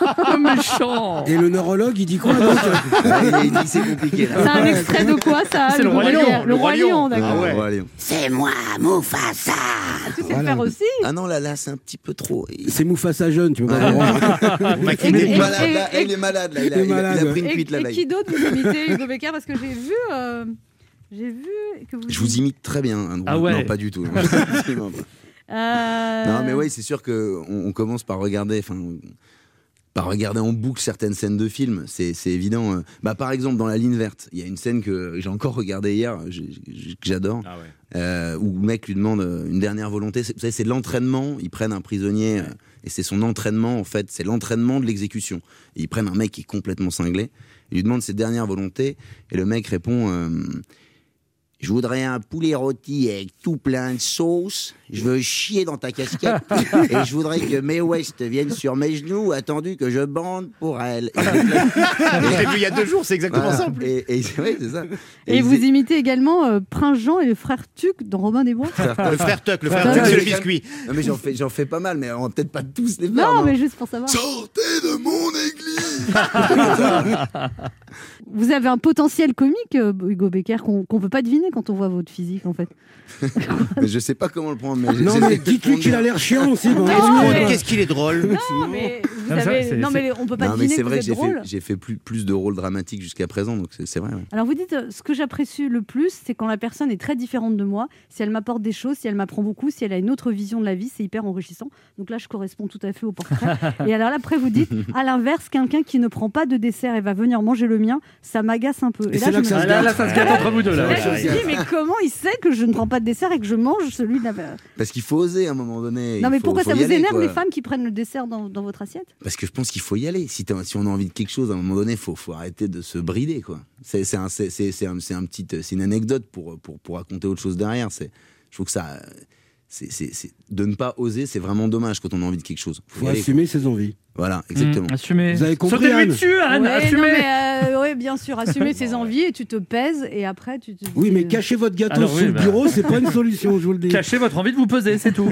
Oh, méchant. Et le neurologue, il dit quoi donc Ouais, il dit que c'est compliqué C'est là. un extrait de quoi ça C'est le Roi Lion, Le Roi Lion, d'accord. Ah ouais. C'est moi Mufasa. Tu sais le faire aussi Ah non, là, là, c'est un petit peu trop. C'est Mufasa jeune, tu peux pas Et- crié Il est malade, là. il est malade, là. Il a, pris une cuite, là. et qui d'autre vous imitez, Hugo Becker Parce que j'ai vu, euh, j'ai vu que vous. Je vous imite très bien. hein, Ah ouais. Non, pas du tout. Pas. Euh, Non, mais oui, c'est sûr que on, on commence par regarder, enfin, par regarder en boucle certaines scènes de films. C'est c'est évident. euh. Bah, par exemple, dans La Ligne Verte, il y a une scène que j'ai encore regardée hier, que j'adore, Ah ouais. euh, où le mec lui demande euh, une dernière volonté. C'est- Vous savez, c'est de l'entraînement. Ils prennent un prisonnier et c'est son entraînement, en fait. C'est l'entraînement de l'exécution. Et Ils prennent un mec qui est complètement cinglé. Ils lui demandent ses dernières volontés et le mec répond. euh, je voudrais un poulet rôti avec tout plein de sauce. Je veux chier dans ta casquette. et je voudrais que Mae West vienne sur mes genoux, attendu que je bande pour elle. Et, Je l'ai vu il y a deux jours, c'est exactement voilà. plus. Et- ça. Et, vous imitez également euh, Prince Jean et le frère Tuc dans Robin des Bois? Le frère Tuck, le frère Tuck, c'est le biscuit. Non, mais j'en fais, j'en fais pas mal, mais on va peut-être pas tous les faire. Non, non mais juste pour savoir. Sortez de mon église Vous avez un potentiel comique, euh, Hugo Becker, qu'on qu'on peut pas deviner quand on voit votre physique, en fait. Mais je sais pas comment le prendre. Mais Non, mais dites-lui qu'il a l'air chiant aussi. bon. Qu'est-ce qu'il est drôle? Non, mais vous ça, avez... non, mais on peut pas Non, mais deviner c'est vrai que j'ai fait, plus, plus de rôles dramatiques jusqu'à présent, donc c'est vrai. ouais. Alors vous dites, euh, ce que j'apprécie le plus, c'est quand la personne est très différente de moi, si elle m'apporte des choses, si elle m'apprend beaucoup, si elle a une autre vision de la vie, c'est hyper enrichissant. Donc là, je corresponds tout à fait au portrait. et alors là, après, vous dites, à l'inverse, quelqu'un qui ne prend pas de dessert et va venir manger le mien, ça m'agace un peu. Et c'est là je que me ça Ah, se là, gâte. là, ça se gâte entre vous deux. Là, Là, ouais. je me dis, mais comment il sait que je ne prends pas de dessert et que je mange celui de la... Parce qu'il faut oser à un moment donné. Non, il mais faut- pourquoi faut ça vous aller, énerve quoi. les femmes qui prennent le dessert dans, dans votre assiette? Parce que je pense qu'il faut y aller. Si, on a envie de quelque chose, à un moment donné, faut, faut arrêter de se brider, quoi. C'est un, un, un petit, c'est une anecdote pour, pour, pour raconter autre chose derrière. C'est, je trouve que ça, c'est, c'est- c'est- de ne pas oser, c'est vraiment dommage quand on a envie de quelque chose. Faut Faut assumer ses envies. Voilà, exactement. Mmh, assumez. Vous avez compris, Anne dessus, Anne. Ouais, assumez. non, mais, euh, ouais, bien sûr, assumer ses envies et tu te pèses et après tu te Oui, mais euh, cacher votre gâteau Alors sous oui, le bah. bureau, c'est pas une solution, je vous le dis. Cachez votre envie de vous peser, c'est tout.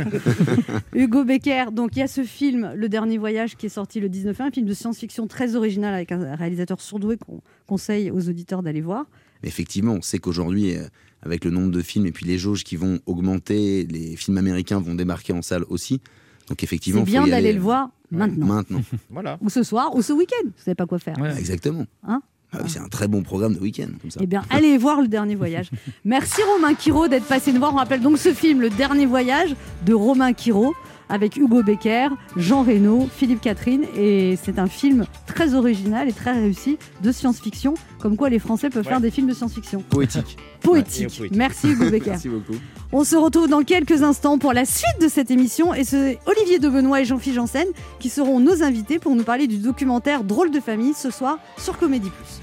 Hugo Becker, donc il y a ce film, Le Dernier Voyage, qui est sorti le 19 mai, un film de science-fiction très original avec un réalisateur surdoué qu'on conseille aux auditeurs d'aller voir. Mais effectivement, on sait qu'aujourd'hui, euh, avec le nombre de films et puis les jauges qui vont augmenter, les films américains vont débarquer en salle aussi. Donc effectivement, C'est bien d'aller aller, le voir maintenant. Maintenant, Voilà. Ou ce soir, ou ce week-end. Vous savez pas quoi faire. Ouais. exactement. Hein Ah oui, c'est un très bon programme de week-end comme ça. Eh bien, allez voir Le Dernier Voyage. Merci Romain Quiro d'être passé nous voir. On rappelle donc ce film, Le Dernier Voyage, de Romain Quiro, avec Hugo Becker, Jean Reno, Philippe Catherine. Et c'est un film très original et très réussi de science-fiction. Comme quoi les Français peuvent Ouais. faire des films de science-fiction. Poétique. Poétique. Ouais, et poétique. Merci Hugo Becker. Merci beaucoup. On se retrouve dans quelques instants pour la suite de cette émission et c'est Olivier de Benoît et Jean-Philippe Janssen qui seront nos invités pour nous parler du documentaire Drôle de famille ce soir sur Comédie Plus.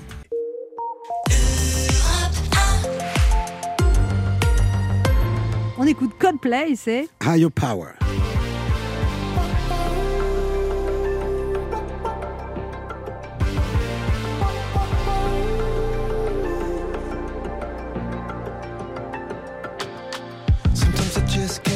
On écoute Coldplay et c'est Higher power.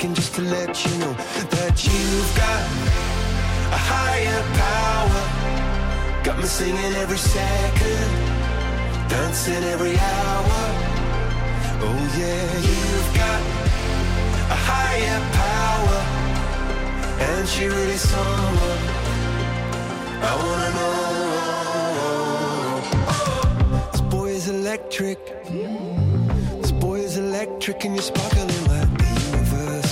Hands just to let you know that you've got a higher power. Got me singing every second, dancing every hour. Oh yeah, you've got a higher power, and she really someone I wanna know. This boy is electric. This boy is electric and you're sparkling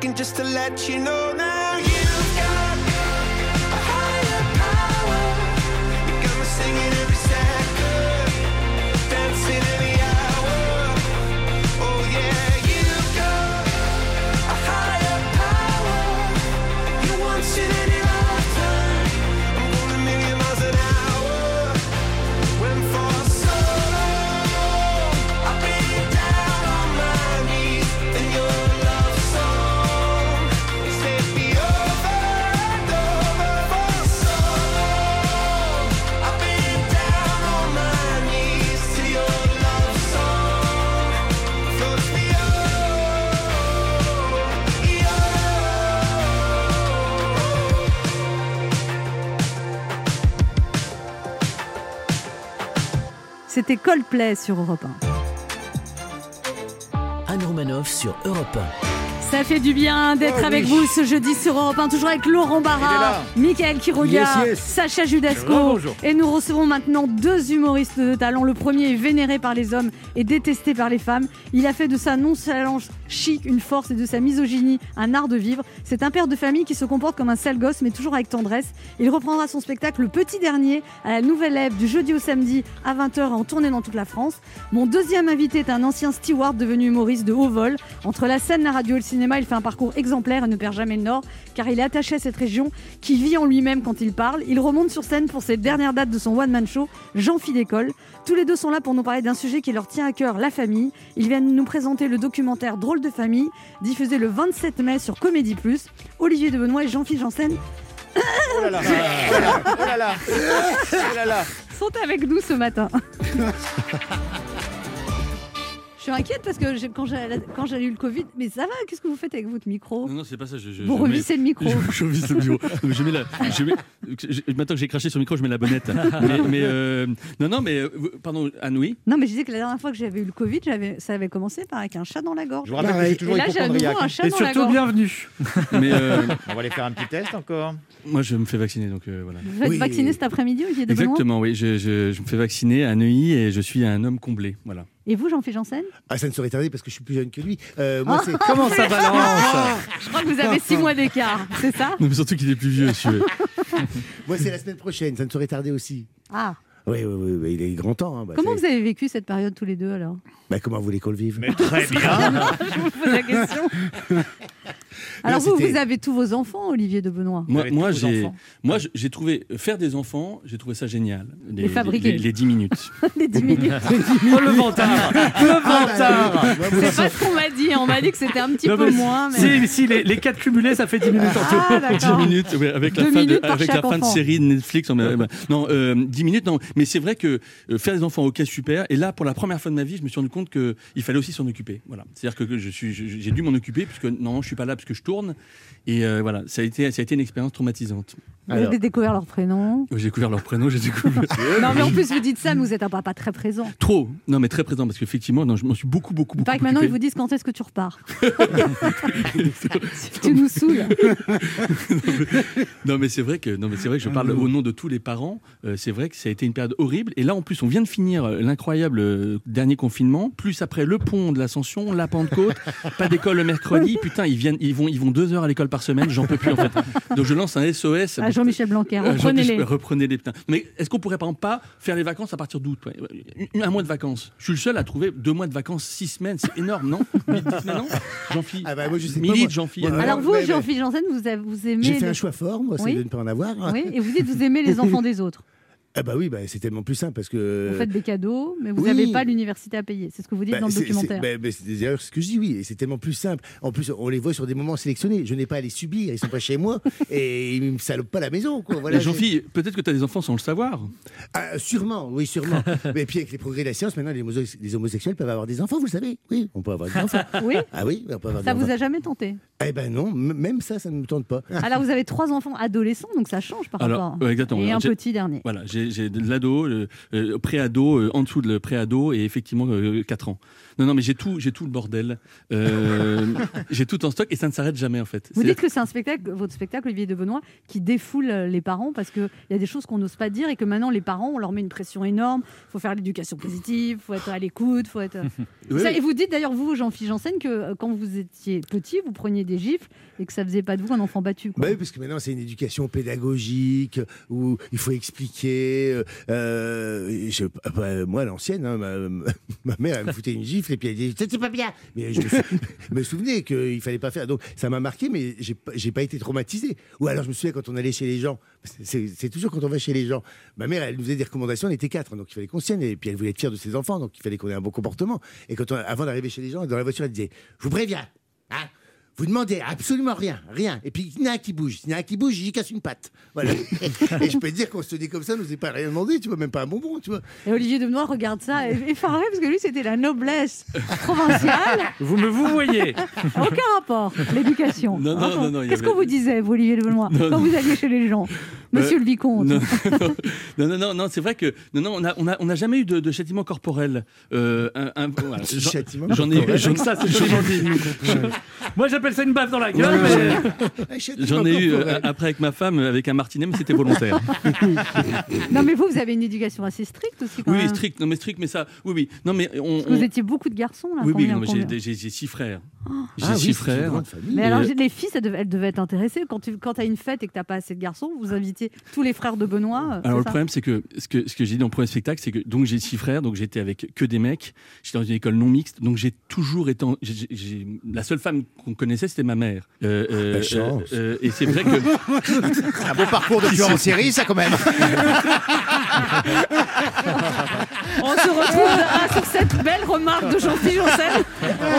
shaking just to let you know now. You've got a higher power. You got me singing C'était Coldplay sur Europe 1. Anne Romanoff sur Europe Ça fait du bien d'être Oh, avec oui. vous ce jeudi sur Europe 1, toujours avec Laurent Barra, Michael Quiroga, Yes, yes. Sacha Judasco. Bonjour. Et nous recevons maintenant deux humoristes de talent. Le premier est vénéré par les hommes et détesté par les femmes. Il a fait de sa nonchalance chic une force et de sa misogynie un art de vivre. C'est un père de famille qui se comporte comme un sale gosse mais toujours avec tendresse. Il reprendra son spectacle le petit dernier à la Nouvelle Ève du jeudi au samedi à 20h en tournée dans toute la France. Mon deuxième invité est un ancien steward devenu humoriste de haut vol. Entre la scène, la radio et le cinéma, il fait un parcours exemplaire et ne perd jamais le nord car il est attaché à cette région qui vit en lui-même quand il parle. Il remonte sur scène pour cette dernière date de son one-man show, Jean-Phi d'école. Tous les deux sont là pour nous parler d'un sujet qui leur tient à cœur, la famille. Ils viennent nous présenter le documentaire Drôle de famille, diffusé le 27 mai sur Comédie Plus. Olivier de Benoît et Jean-Philippe Janssen Oh là là. Oh là là. Oh là là. Oh là là. sont avec nous ce matin. Je suis inquiète parce que j'ai- quand j'ai j'ai eu le Covid, mais ça va, qu'est-ce que vous faites avec votre micro? Non, non, c'est pas ça. Je, je- Vous je revissez le micro. Je, je revisse le micro. Je mets la, je mets- je- maintenant que j'ai craché sur le micro, je mets la bonnette. Mais, mais, euh, non, non, mais euh, pardon, Anne, oui. Non, mais je disais que la dernière fois que j'avais eu le Covid, ça avait commencé par avec un chat dans la gorge. Je vous rappelle que suis toujours Et là, j'ai à nouveau hypochondriaque. un chat Et dans la surtout, gorge. bienvenue. Mais euh, On va aller faire un petit test encore. moi, je me fais vacciner, donc euh, voilà. Vous êtes Oui. vacciné cet après-midi, Olivier Exactement, oui. Je, je- je me fais vacciner à Neuilly et je suis un homme comblé. Voilà. Et vous, Jean-Philippe Janssen? Ah, ça ne saurait tarder parce que je suis plus jeune que lui. Euh, moi, c'est. Comment ça balance Je crois que vous avez six mois d'écart, c'est ça? Non, mais surtout qu'il est plus vieux, monsieur. Moi, c'est la semaine prochaine. Ça ne saurait tarder aussi. Ah, Oui, oui, oui, oui, il est grand temps. hein. Bah, comment vous avez vécu cette période tous les deux alors? Bah, comment vous voulez qu'on le vive? Mais très bien. Je vous pose la question. Alors vous, vous avez tous vos enfants, Olivier de Benoît. Moi, moi j'ai, moi, j'ai trouvé faire des enfants, j'ai trouvé ça génial. Les, Les fabriquer. les, les 10 minutes. Les 10 minutes. oh le vantard, le vantard. C'est pas ce qu'on m'a dit. On m'a dit que c'était un petit Non, peu mais moins. Mais... Si, si, les, les 4 cumulés, ça fait 10 minutes en tout. Ah, d'accord. 10 minutes, ouais, avec la fin, de, minutes par avec la chaque fin de enfant. série de Netflix. on bah, non, euh, 10 minutes, non. Mais c'est vrai que euh, faire des enfants, ok, super. Et là, pour la première fois de ma vie, je me suis rendu compte qu'il fallait aussi s'en occuper. Voilà. C'est-à-dire que, je suis, j'ai dû m'en occuper, puisque non, je suis pas là parce que je tourne. Et euh, voilà, ça a été, ça a été une expérience traumatisante. Vous avez découvert leur prénom. J'ai découvert leur prénom, j'ai découvert. Non, mais en plus, vous dites ça, mais vous êtes un papa très présent. Trop, non mais très présent parce qu'effectivement, non, je m'en suis beaucoup, beaucoup, Il beaucoup. paraît que maintenant, ils vous disent quand est-ce que tu repars. tu nous saoules. Non mais c'est vrai que non mais c'est vrai que je parle au nom de tous les parents. Euh, c'est vrai que ça a été une période horrible. Et là en plus on vient de finir euh, l'incroyable euh, dernier confinement. Plus après le pont de l'Ascension, la Pentecôte, pas d'école le mercredi. Putain ils viennent, ils vont, ils vont deux heures à l'école par semaine. J'en peux plus en fait. Donc je lance un SOS. Jean-Michel Blanquer, Euh, reprenez-les. Reprenez-les. Mais est-ce qu'on pourrait par exemple pas faire les vacances à partir d'août ouais, Un- Un mois de vacances? Je suis le seul à trouver deux mois de vacances, six semaines. C'est énorme, non? Huit, semaines, Jean-Philippe. Ah bah, moi, je sais pas, Milite, moi. Jean-Philippe. Moi, Alors vous, Jean-Philippe Janssen, vous, vous aimez... J'ai fait les- un choix fort, moi, c'est Oui. de ne pas en avoir. Oui, et vous dites vous aimez les enfants des autres. Ah bah oui, bah, c'est tellement plus simple parce que. Vous faites des cadeaux, mais vous oui. n'avez pas l'université à payer. C'est ce que vous dites Bah, dans le c'est- documentaire. c'est- bah, bah, c'est d'ailleurs ce que je dis, oui, et c'est tellement plus simple. En plus, on les voit sur des moments sélectionnés. Je n'ai pas à les subir, ils sont pas chez moi et ils me salopent pas la maison. Quoi. Voilà, Mais Jean-Philippe, peut-être que tu as des enfants sans le savoir. Ah, sûrement, oui, sûrement. Mais puis avec les progrès de la science, maintenant les, homo- les homosexuels peuvent avoir des enfants, vous le savez. Oui, on peut avoir des enfants. Oui Ah oui, on peut avoir Ça des vous enfants. a jamais tenté Eh ben non, m- même ça, ça ne me tente pas. Alors vous avez trois enfants adolescents, donc ça change par Alors, rapport. ouais, exactement. Et un j'ai- petit dernier. Voilà, j'ai j'ai de l'ado, le euh, pré-ado, euh, en dessous de le pré-ado et effectivement 4 ans. Non, non, mais j'ai tout, j'ai tout le bordel. Euh, j'ai tout en stock et ça ne s'arrête jamais en fait. Vous dites que c'est un spectacle, votre spectacle, Olivier de Benoît, qui défoule euh, les parents parce qu'il y a des choses qu'on n'ose pas dire et que maintenant les parents, on leur met une pression énorme. Il faut faire l'éducation positive, il faut être à l'écoute, faut être. Oui, Ça, oui. et vous dites d'ailleurs, vous, Jean-Philippe Janssen, que euh, quand vous étiez petit, vous preniez des gifles et que ça faisait pas de vous un enfant battu. quoi. Bah oui, parce que maintenant c'est une éducation pédagogique où il faut expliquer. euh, euh, je- bah, moi, l'ancienne, hein, ma, ma mère, elle me foutait une gifle et puis elle dit c'est pas bien. Mais je me, souvenais qu'il fallait pas faire. Donc ça m'a marqué, mais j'ai pas- pas été traumatisé. Ou alors je me souviens quand on allait chez les gens. C'est toujours quand on va chez les gens. Ma mère, elle nous faisait des recommandations. On était quatre, donc il fallait qu'on se tienne. Et puis elle voulait être fière de ses enfants, donc il fallait qu'on ait un bon comportement. Et quand on- avant d'arriver chez les gens, dans la voiture, elle disait je vous préviens. Hein Vous demandez absolument rien, rien. Et puis il y en a un qui bouge. Il y en a un qui bouge, j'y casse une patte. Voilà. et je peux te dire qu'on se dit comme ça, nous n'est pas rien demandé, tu vois, même pas un bonbon, tu vois. Et Olivier Denois regarde ça effaré parce que lui, c'était la noblesse provinciale. Vous me vous voyez Aucun rapport, l'éducation. Non, non, non, Qu'est-ce avait- qu'on vous disait, vous, Olivier Non, quand non. vous alliez chez les gens Monsieur Euh, le vicomte. Non, non, non, non, non, c'est vrai que non, non, on a, on a, on n'a jamais eu de, de châtiment corporel. Euh, un, un- voilà. J'en- Châtiment J'en ai eu, Ça, c'est. Moi, j'appelle ça une baffe dans la gueule, mais. j'en ai eu euh, après avec ma femme avec un martinet, mais c'était volontaire. Non, mais vous, vous avez une éducation assez stricte aussi, quand Oui, même. oui, strict, non mais strict, mais ça, oui, oui, non mais on. Parce que vous étiez beaucoup de garçons, là. oui, oui, combien- non, mais j'ai- six frères. J'ai Ah six frères. Mais alors, Euh, les filles, ça devait, elles devaient être intéressées. Quand tu quand as une fête et que tu n'as pas assez de garçons, vous invitiez tous les frères de Benoît. euh, Alors le problème c'est que ce que ce que j'ai dit dans le premier spectacle c'est que donc j'ai six frères donc j'étais avec que des mecs j'étais dans une école non mixte donc j'ai toujours été en- la seule femme qu'on c'était ma mère Euh, euh, La chance. euh, euh, et c'est vrai que Un beau parcours de tueur en série, ça quand même. On se retrouve ah, sur cette belle remarque de Jean-Philippe Janssen.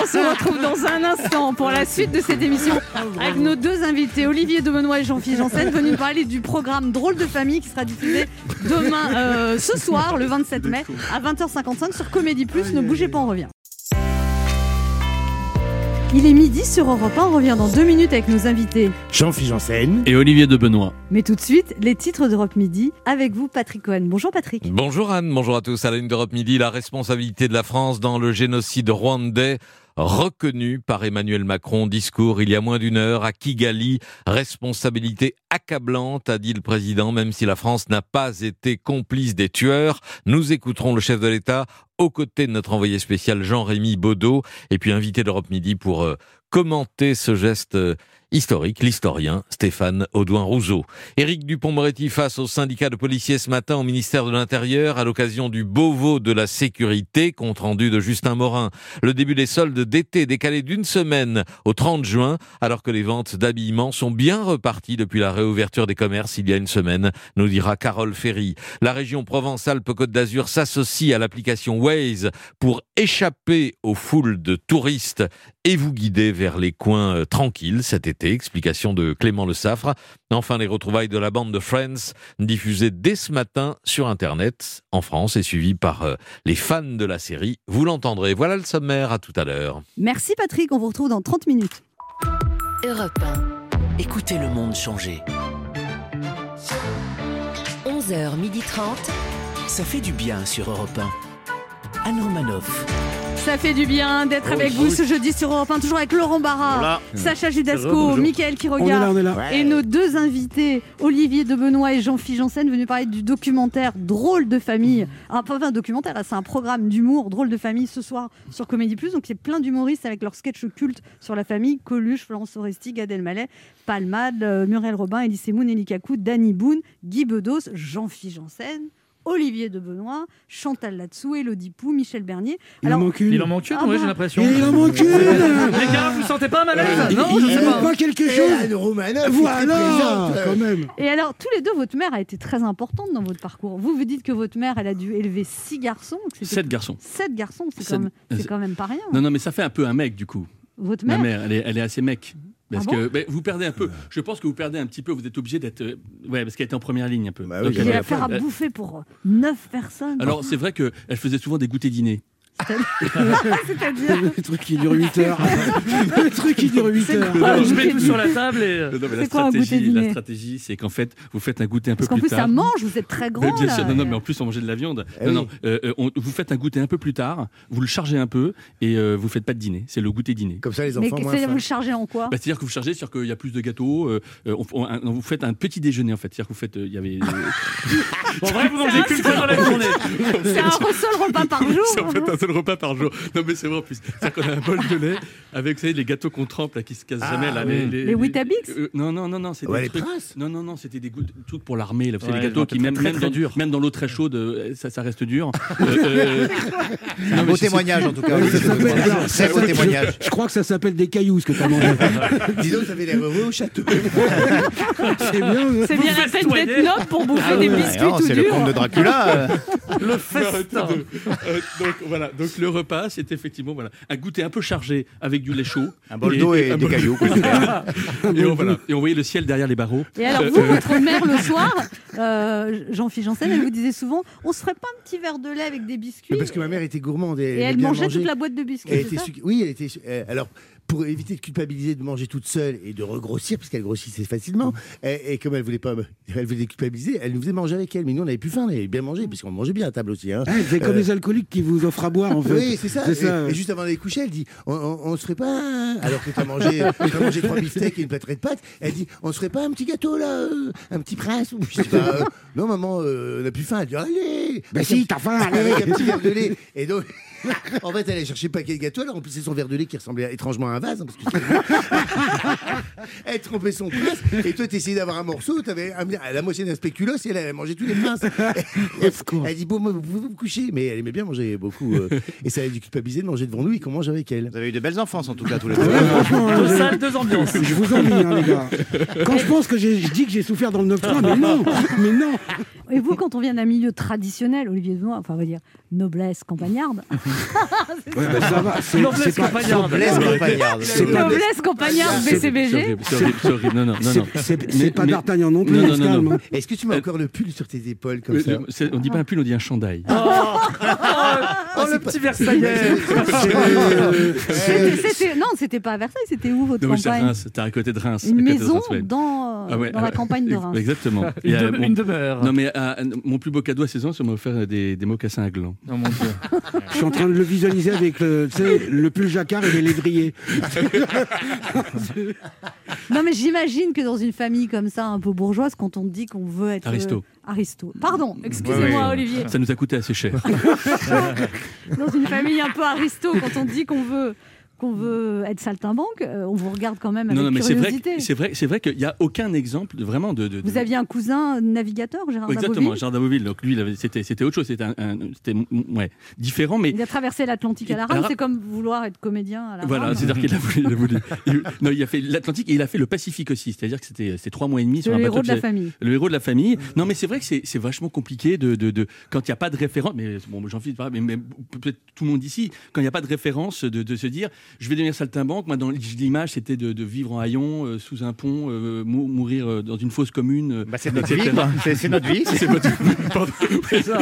On se retrouve dans un instant pour la suite de cette émission avec nos deux invités, Olivier de Benoît et Jean-Philippe Janssen, venus nous parler du programme Drôle de famille qui sera diffusé demain, euh, ce soir, le 27 mai, à 20h55 sur Comédie Plus. Ne bougez pas, on revient. Il est midi sur Europe 1. On revient dans deux minutes avec nos invités. Jean-Philippe Janssen. et Olivier de Benoît Mais tout de suite, les titres d'Europe Midi avec vous, Patrick Cohen. Bonjour Patrick. Bonjour Anne, bonjour à tous. À la une d'Europe Midi, la responsabilité de la France dans le génocide rwandais reconnue par Emmanuel Macron. Discours il y a moins d'une heure à Kigali. Responsabilité accablante, a dit le président, même si la France n'a pas été complice des tueurs. Nous écouterons le chef de l'État aux côtés de notre envoyé spécial Jean-Rémy Baudot et puis invité d'Europe Midi pour euh, commenter ce geste euh, historique, l'historien Stéphane Audouin-Rousseau. Éric Dupont-Moretti face au syndicat de policiers ce matin au ministère de l'Intérieur à l'occasion du Beauvau de la sécurité, compte rendu de Justin Morin. Le début des soldes d'été décalé d'une semaine au 30 juin, alors que les ventes d'habillement sont bien reparties depuis la réouverture des commerces il y a une semaine, nous dira Carole Ferry. La région Provence-Alpes-Côte d'Azur s'associe à l'application Waze pour échapper aux foules de touristes et vous guider vers les coins euh, tranquilles cet été. Explication de Clément Le Saffre. Enfin, les retrouvailles de la bande de Friends, diffusées dès ce matin sur Internet en France et suivies par euh, les fans de la série. Vous l'entendrez. Voilà le sommaire. À tout à l'heure. Merci Patrick, on vous retrouve dans 30 minutes. Europe 1. Écoutez le monde changer. 11h30. Ça fait du bien sur Europe 1. Anne Romanoff. Ça fait du bien d'être Oh, avec oui. vous ce jeudi sur Europe 1, toujours avec Laurent Barra, Voilà. Sacha Judasco. Mickaël qui regarde et nos deux invités, Olivier de Benoît et Jean-Philippe Janssen, venus parler du documentaire Drôle de famille. Ah, pas un documentaire, c'est un programme d'humour, Drôle de famille, ce soir sur Comédie Plus. Donc, c'est plein d'humoristes avec leurs sketchs cultes sur la famille Coluche, Florence Foresti, Gad Elmaleh, Palmade, euh, Muriel Robin, Elie Semoun, Elie Kakou, Danny Boone, Guy Bedos, Jean-Philippe Janssen. Olivier de Benoît, Chantal Latsou, Elodie Pou, Michel Bernier. Il en manque une. Il en manque une, Ah bah. j'ai l'impression. Il en manque une Les gars, vous sentez pas un malaise Il- Non, il je sais manque pas. pas quelque chose est Voilà, présente, euh, quand même. Et alors, tous les deux, votre mère a été très importante dans votre parcours. Vous, vous dites que votre mère, elle a dû élever six garçons. sept garçons Sept garçons, c'est Sept- quand, même- quand pas rien. non non mais ça fait un peu un mec du coup Votre ma mère, mère elle est, elle est assez mec parce Ah bon que vous perdez un peu. Je pense que vous perdez un petit peu. Vous êtes obligé d'être euh, ouais parce qu'elle était en première ligne un peu. Bah oui, Donc, il elle- va faire à elle- bouffer pour euh, neuf personnes. alors c'est vrai qu'elle faisait souvent des goûters dîners C'est-à-dire Le truc qui dure 8 heures. Le truc qui dure 8 heures. quoi, un Je mets goûter tout sur la table et. Non, mais la C'est quoi stratégie, la stratégie, c'est qu'en fait, vous faites un goûter un peu Parce qu'en plus plus, tard. ça mange, vous êtes très Mais grand. bien là. sûr, non, non, mais en plus, on mangeait de la viande. Eh non, oui. non, euh, euh, on- vous faites un goûter un peu plus tard, vous le chargez un peu et euh, vous faites pas de dîner. C'est le goûter dîner. Comme ça, les Mais enfants moins c'est-à-dire, vous le chargez en quoi Bah, c'est-à-dire que vous chargez, c'est-à-dire qu'il y a plus de gâteaux. euh, euh, on- on- vous faites un petit déjeuner en fait. C'est-à-dire que vous faites, euh, il y avait. En vrai, vous mangez qu'une fois dans la journée. C'est un seul repas par jour. Seul repas par jour. Non mais c'est vrai en plus. C'est-à-dire qu'on a un bol de lait avec vous savez, les gâteaux qu'on trempe là qui se cassent Ah, jamais là. oui. Les Weetabix euh, Non non non non c'était Ouais, des les trucs. Non non non c'était des goûts- trucs pour l'armée là. Vous savez, Ouais, les gâteaux qui même très, même très dans, dur. même dans l'eau très chaude euh, ça, ça reste dur. Euh, Un non, beau témoignage en tout cas. De. C'est beau témoignage. Je crois que ça s'appelle des cailloux ce que t'as mangé. Dis donc, ça avait l'air heureux au château. C'est bien. C'est bien la peine d'être noble pour bouffer Ah des biscuits non, tout C'est le durs. comte de Dracula. Le festin. Euh, donc voilà, donc le repas, c'est effectivement voilà, un goûter un peu chargé avec du lait chaud. Un bol d'eau et des cailloux, et, on, voilà, et on voyait le ciel derrière les barreaux. Et alors, vous, votre mère, le soir, euh, Jean-Philippe Janssen, elle vous disait souvent on se ferait pas un petit verre de lait avec des biscuits Mais parce que ma mère était gourmande. Et, Et elle mangeait manger. toute la boîte de biscuits, Elle c'est était ça su- Oui, elle était. euh, alors, pour éviter de culpabiliser de manger toute seule et de regrossir, parce qu'elle grossissait facilement, et, et comme elle voulait pas, elle voulait culpabiliser, elle nous faisait manger avec elle. Mais nous, on n'avait plus faim, on avait bien mangé, puisqu'on mangeait bien à table aussi. Hein. Ah, c'est comme Euh, les alcooliques qui vous offrent à boire, en fait. Oui, c'est ça. Et, ça. et juste avant d'aller coucher, elle dit on, on, on se ferait pas. un- Alors que tu as mangé, trois beefsteaks et une plâtrée de pâtes, elle dit on se ferait pas un petit gâteau là euh, Un petit prince ou je dis, euh, Non, maman, euh, on n'a plus faim. Elle dit allez Bah si, t'as faim, Avec allez. un petit verre de lait. Et donc. En fait, elle allait chercher le paquet de gâteaux, elle remplissait son verre de lait qui ressemblait étrangement à un vase. hein, parce que elle trempait son prince, et toi, t'essayais d'avoir un morceau, t'avais un- la moitié d'un spéculoos, et elle avait mangé tous les princes. elle dit Bon, vous pouvez vous coucher, mais elle aimait bien manger beaucoup. euh, et ça avait dû culpabiliser de manger devant nous et qu'on mange avec elle. Vous avez eu de belles enfances en tout cas tous les deux. Deux salles, deux ambiances. Je vous envie, hein, les gars. Quand je pense que j'ai, je dis que j'ai souffert dans le 9-3, mais non, mais non. Et vous, quand on vient d'un milieu traditionnel, Olivier Benoît, enfin, on va dire noblesse campagnarde. Ouais, bah, ça va, Noblesse campagnarde. Noblesse campagnarde BCBG. C'est horrible, c'est horrible, c'est horrible. Non, non, non. c'est, non. c'est- c'est Mais- pas d'Artagnan non plus, Non, on non. Est-ce que tu mets encore le pull sur tes épaules comme Le- ça c'est- on dit pas un pull, on dit un chandail. Oh, oh, le petit Versaillais. C'était- c'était- Non, c'était pas à Versailles, c'était où votre campagne Reims, t'es à côté de Reims. Une maison dans, Ah dans ah la ouais. campagne de Reims. Exactement. Une, euh, demeure. Non, mais euh, mon plus beau cadeau à 16 ans, c'est de m'offrir des, des mocassins à gland. Oh mon Dieu. Je suis en train de le visualiser avec le, tu sais, le pull jacquard et les lévriers. Non, mais j'imagine que dans une famille comme ça, un peu bourgeoise, quand on dit qu'on veut être. Aristo. euh, Aristo. Pardon, excusez-moi, Olivier. Ça nous a coûté assez cher. Dans une famille un peu aristo, quand on dit qu'on veut qu'on veut être saltimbanque, euh, on vous regarde quand même avec non, non, mais c'est vrai, c'est vrai, c'est vrai qu'il n'y a aucun exemple vraiment de. de- de- Vous aviez un cousin navigateur, Gérard Exactement, Daboville Gérard Daboville. Donc lui, c'était c'était autre chose, c'était un, un- c'était, ouais, différent, mais Il a traversé l'Atlantique à la rame, c'est comme vouloir être comédien à la Voilà, rame. c'est-à-dire qu'il a voulu. Il a, voulu- il- non, il a fait l'Atlantique et il a fait le Pacifique aussi. C'est-à-dire que c'était c'était trois mois et demi C'est sur un le bateau. héros de la famille. Le héros de la famille. Non, mais c'est vrai que c'est c'est vachement compliqué de, de, de- quand il n'y a pas de référence. Mais bon, j'en fiche pas, mais, mais peut-être tout le monde ici, quand il n'y a pas de référence, de, de se dire, je vais devenir saltimbanque. Moi, dans l'image, c'était de, de vivre en haillon, euh, sous un pont, euh, mou- mourir euh, dans une fosse commune. euh, Bah, c'est notre vie. C'est- notre vie. C'est votre Pardon.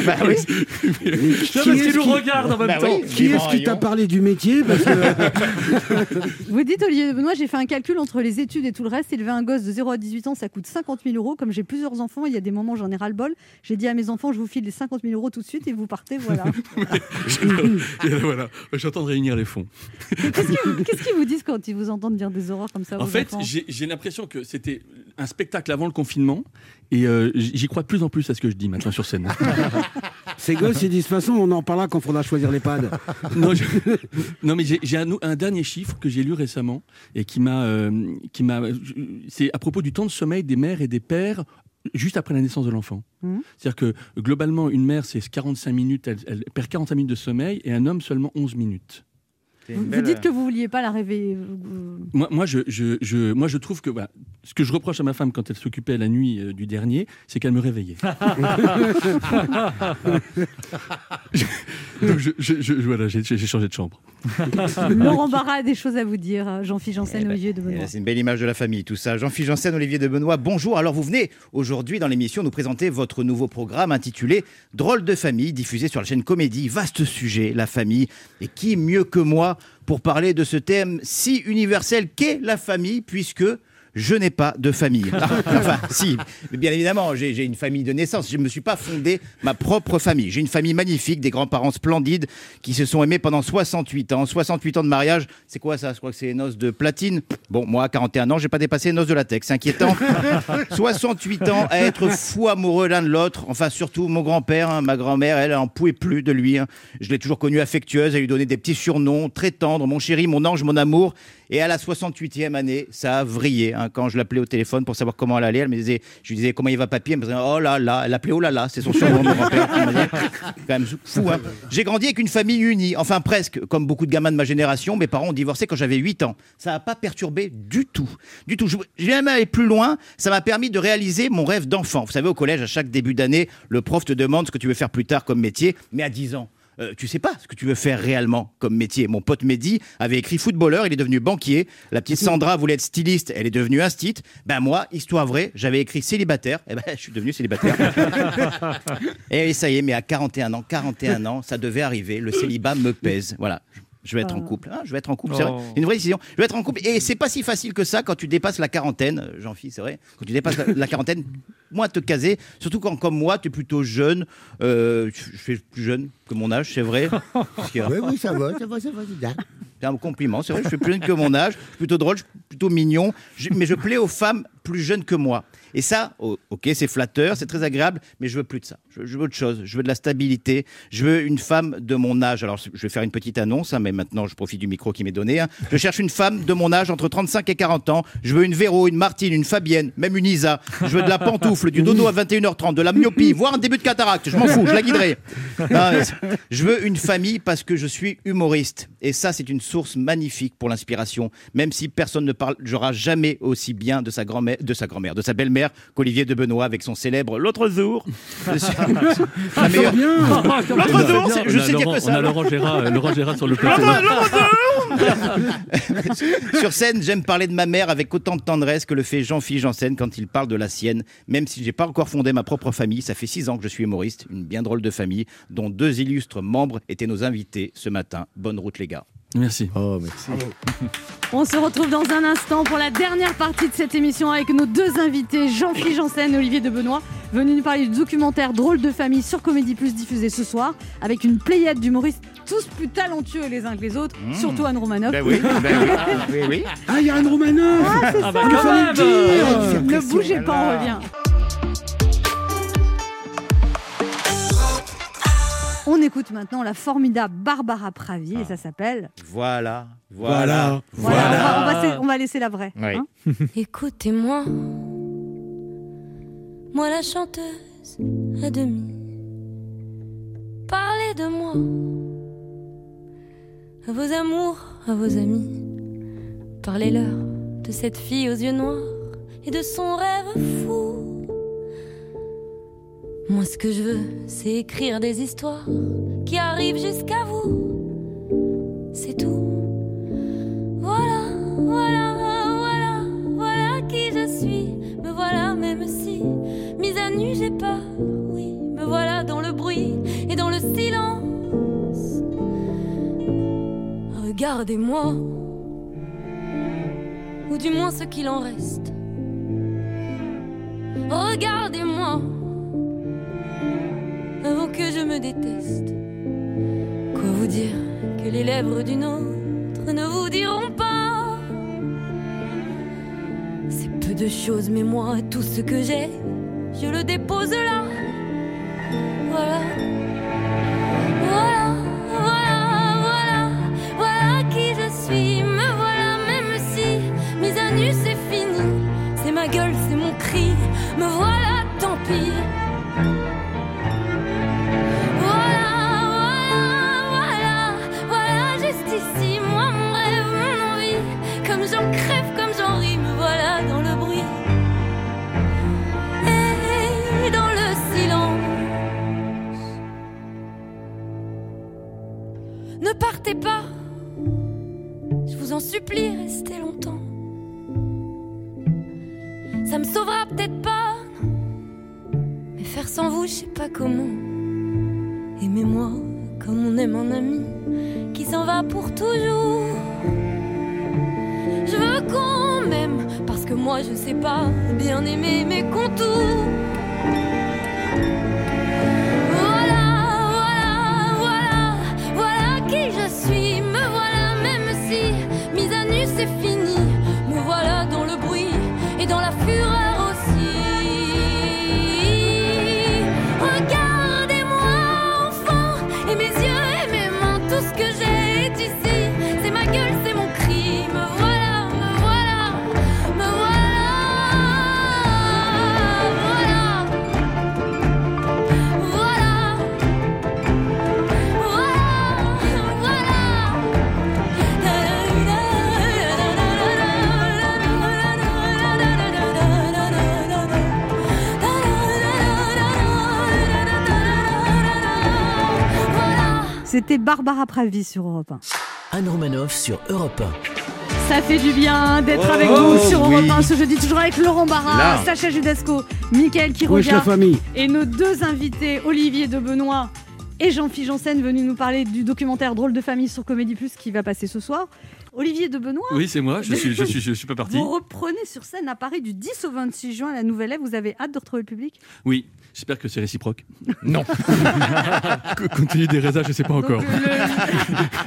Bah oui. Qui parce est-ce qu'il nous qui- regarde en même Bah temps. oui. Qui est-ce qui t'a parlé du métier Parce que Vous dites, Olivier Benoît, j'ai fait un calcul entre les études et tout le reste. Élever un gosse de 0 à 18 ans, ça coûte 50 000 euros. Comme j'ai plusieurs enfants, il y a des moments où j'en ai ras-le-bol. J'ai dit à mes enfants, je vous file les 50 000 euros tout de suite et vous partez, voilà. Voilà, j'entends de réunir les fonds. Qu'est-ce qu'ils vous disent quand ils vous entendent dire des horreurs comme ça En fait, j'ai l'impression que c'était un spectacle avant le confinement et euh, j'y crois de plus en plus à ce que je dis maintenant sur scène. ces gosses, ils disent de toute façon, on en parlera quand il faudra choisir les pads. non, je- non, mais j'ai un, un dernier chiffre que j'ai lu récemment et qui m'a, euh, qui m'a, c'est à propos du temps de sommeil des mères et des pères juste après la naissance de l'enfant. Mhm. C'est-à-dire que globalement, une mère, c'est 45 minutes, elle, elle perd 45 minutes de sommeil et un homme seulement 11 minutes. Vous, vous dites que vous vouliez pas la rêver. euh, Moi, moi, je, je, je- moi, je trouve que voilà, ce que je reproche à ma femme quand elle s'occupait la nuit euh, du dernier, c'est qu'elle me réveillait. Donc, je, je- je- voilà, j'ai j'ai changé de chambre. Laurent Barra a des choses à vous dire. Jean-Philippe Janssen, Olivier de Eh Benoît. ben, C'est une belle image de la famille, tout ça. Jean-Philippe Janssen, Olivier de Benoît, bonjour. Alors, vous venez aujourd'hui dans l'émission nous présenter votre nouveau programme intitulé Drôle de famille, diffusé sur la chaîne Comédie. Vaste sujet, la famille. Et qui mieux que moi pour parler de ce thème si universel qu'est la famille, puisque je n'ai pas de famille. enfin, si, bien évidemment, j'ai j'ai une famille de naissance. Je ne me suis pas fondé ma propre famille. J'ai une famille magnifique, des grands-parents splendides qui se sont aimés pendant 68 ans. 68 ans de mariage, c'est quoi ça? Je crois que c'est les noces de platine. Bon, moi, à 41 ans, j'ai pas dépassé les noces de latex. C'est inquiétant. 68 ans à être fou amoureux l'un de l'autre. Enfin, surtout mon grand-père, hein, ma grand-mère, elle, elle en pouvait plus de lui. hein. Je l'ai toujours connue affectueuse. Elle lui donnait des petits surnoms très tendres. Mon chéri, mon ange, mon amour. Et à la 68e année, ça a vrillé. hein. Quand je l'appelais au téléphone pour savoir comment elle allait, elle me disait, je lui disais comment il va papier, elle me disait oh là là, elle l'appelait oh là là, c'est son surnom mon grand-père. quand même fou. hein. J'ai grandi avec une famille unie, enfin presque, comme beaucoup de gamins de ma génération. Mes parents ont divorcé quand j'avais 8 ans. Ça n'a pas perturbé du tout, du tout. Vais même aller plus loin. Ça m'a permis de réaliser mon rêve d'enfant. Vous savez, au collège, à chaque début d'année, le prof te demande ce que tu veux faire plus tard comme métier, mais à 10 ans. Euh, tu sais pas ce que tu veux faire réellement comme métier. Mon pote Mehdi avait écrit footballeur, il est devenu banquier. La petite Sandra voulait être styliste, elle est devenue instite. Ben moi, histoire vraie, j'avais écrit célibataire, et ben je suis devenu célibataire. et ça y est, mais à 41 ans, 41 ans, ça devait arriver, le célibat me pèse. Voilà. Je vais être en couple. Ah, je vais être en couple, c'est vrai. Oh. C'est une vraie décision. Je vais être en couple. Et c'est pas si facile que ça quand tu dépasses la quarantaine, euh, Jean-Philippe, c'est vrai. Quand tu dépasses la, la quarantaine, moins te caser. Surtout quand, comme moi, tu es plutôt jeune. Euh, je suis plus jeune que mon âge, c'est vrai. Que- Oui, oui, ça va, ça va, ça va, c'est bien. c'est un compliment, c'est vrai, je suis plus jeune que mon âge, je suis plutôt drôle, je suis plutôt mignon, je- mais je plais aux femmes plus jeunes que moi. Et ça, oh, ok, c'est flatteur, c'est très agréable, mais je veux plus de ça. Je, veux autre chose, je veux de la stabilité, je veux une femme de mon âge. Alors, je vais faire une petite annonce, hein, mais maintenant, je profite du micro qui m'est donné. hein. Je cherche une femme de mon âge entre 35 et 40 ans. Je veux une Véro, une Martine, une Fabienne, même une Isa. Je veux de la pantoufle, du dodo à 21h30, de la myopie, voire un début de cataracte. Je m'en fous, je la guiderai. Je veux une famille parce que je suis humoriste. Et ça, c'est une source magnifique pour l'inspiration. Même si personne ne parlera jamais aussi bien de sa grand-mère, de sa grand-mère, de sa belle-mère qu'Olivier de Benoît avec son célèbre L'autre jour. La meilleure- L'autre jour, je On a sais dire Laurent- que ça. On a Laurent Gérard, euh, Laurent Gérard sur le plateau. Sur scène, j'aime parler de ma mère avec autant de tendresse que le fait Jean-Philippe Janssen quand il parle de la sienne. Même si j'ai pas encore fondé ma propre famille, ça fait six ans que je suis humoriste, une bien drôle de famille, dont deux illustres membres étaient nos invités ce matin. Bonne route les gars. Merci. Oh, merci. On se retrouve dans un instant pour la dernière partie de cette émission avec nos deux invités, Jean-Philippe Janssen et Olivier de Benoît, venus nous parler du documentaire Drôle de famille sur Comédie Plus diffusé ce soir, avec une pléiade d'humoristes, tous plus talentueux les uns que les autres, Mmh. surtout Anne Romanoff. Ben oui, ben oui, ah, oui, oui. Ah, il y a Anne Romanoff Ah, c'est Ah ça, bah, dire. Ah, Ne bougez pas, on revient. On écoute maintenant la formidable Barbara Pravi et ça s'appelle. Voilà, voilà, Voilà. Voilà, on, va, on va laisser- on va laisser la vraie. Oui. hein. Écoutez-moi, moi la chanteuse à demi. Parlez de moi, à vos amours, à vos amis. Parlez-leur de cette fille aux yeux noirs et de son rêve fou. Moi, ce que je veux, c'est écrire des histoires qui arrivent jusqu'à vous. C'est tout. Voilà, voilà, voilà, voilà qui je suis. Me voilà, même si, mise à nu, j'ai peur. Oui, me voilà dans le bruit et dans le silence. Regardez-moi, ou du moins ce qu'il en reste. Regardez-moi, avant que je me déteste. Quoi vous dire que les lèvres d'une autre ne vous diront pas? C'est peu de choses, mais moi, tout ce que j'ai, je le dépose là. Voilà. Voilà, voilà, voilà, voilà qui je suis. Me voilà, même si mise à nu, c'est fini. C'est ma gueule, c'est mon cri. Me voilà, tant pis. Barbara Pravi sur Europe 1. Anne Romanoff sur Europe Ça fait du bien d'être Oh, avec vous sur oui. Europe 1 ce jeudi, toujours avec Laurent Barra, Là. Sacha Judasco, Mickaël la famille. et nos deux invités, Olivier de Benoît et Jean-Philippe Janssen, venus nous parler du documentaire Drôle de famille sur Comédie Plus qui va passer ce soir. Olivier de Benoît, Oui, c'est moi, je suis, je, suis, je suis pas parti. vous reprenez sur scène à Paris du 10 au 26 juin à la Nouvelle Ève. Vous avez hâte de retrouver le public? Oui, j'espère que c'est réciproque. Non. Compte tenu des raisins, je sais pas encore.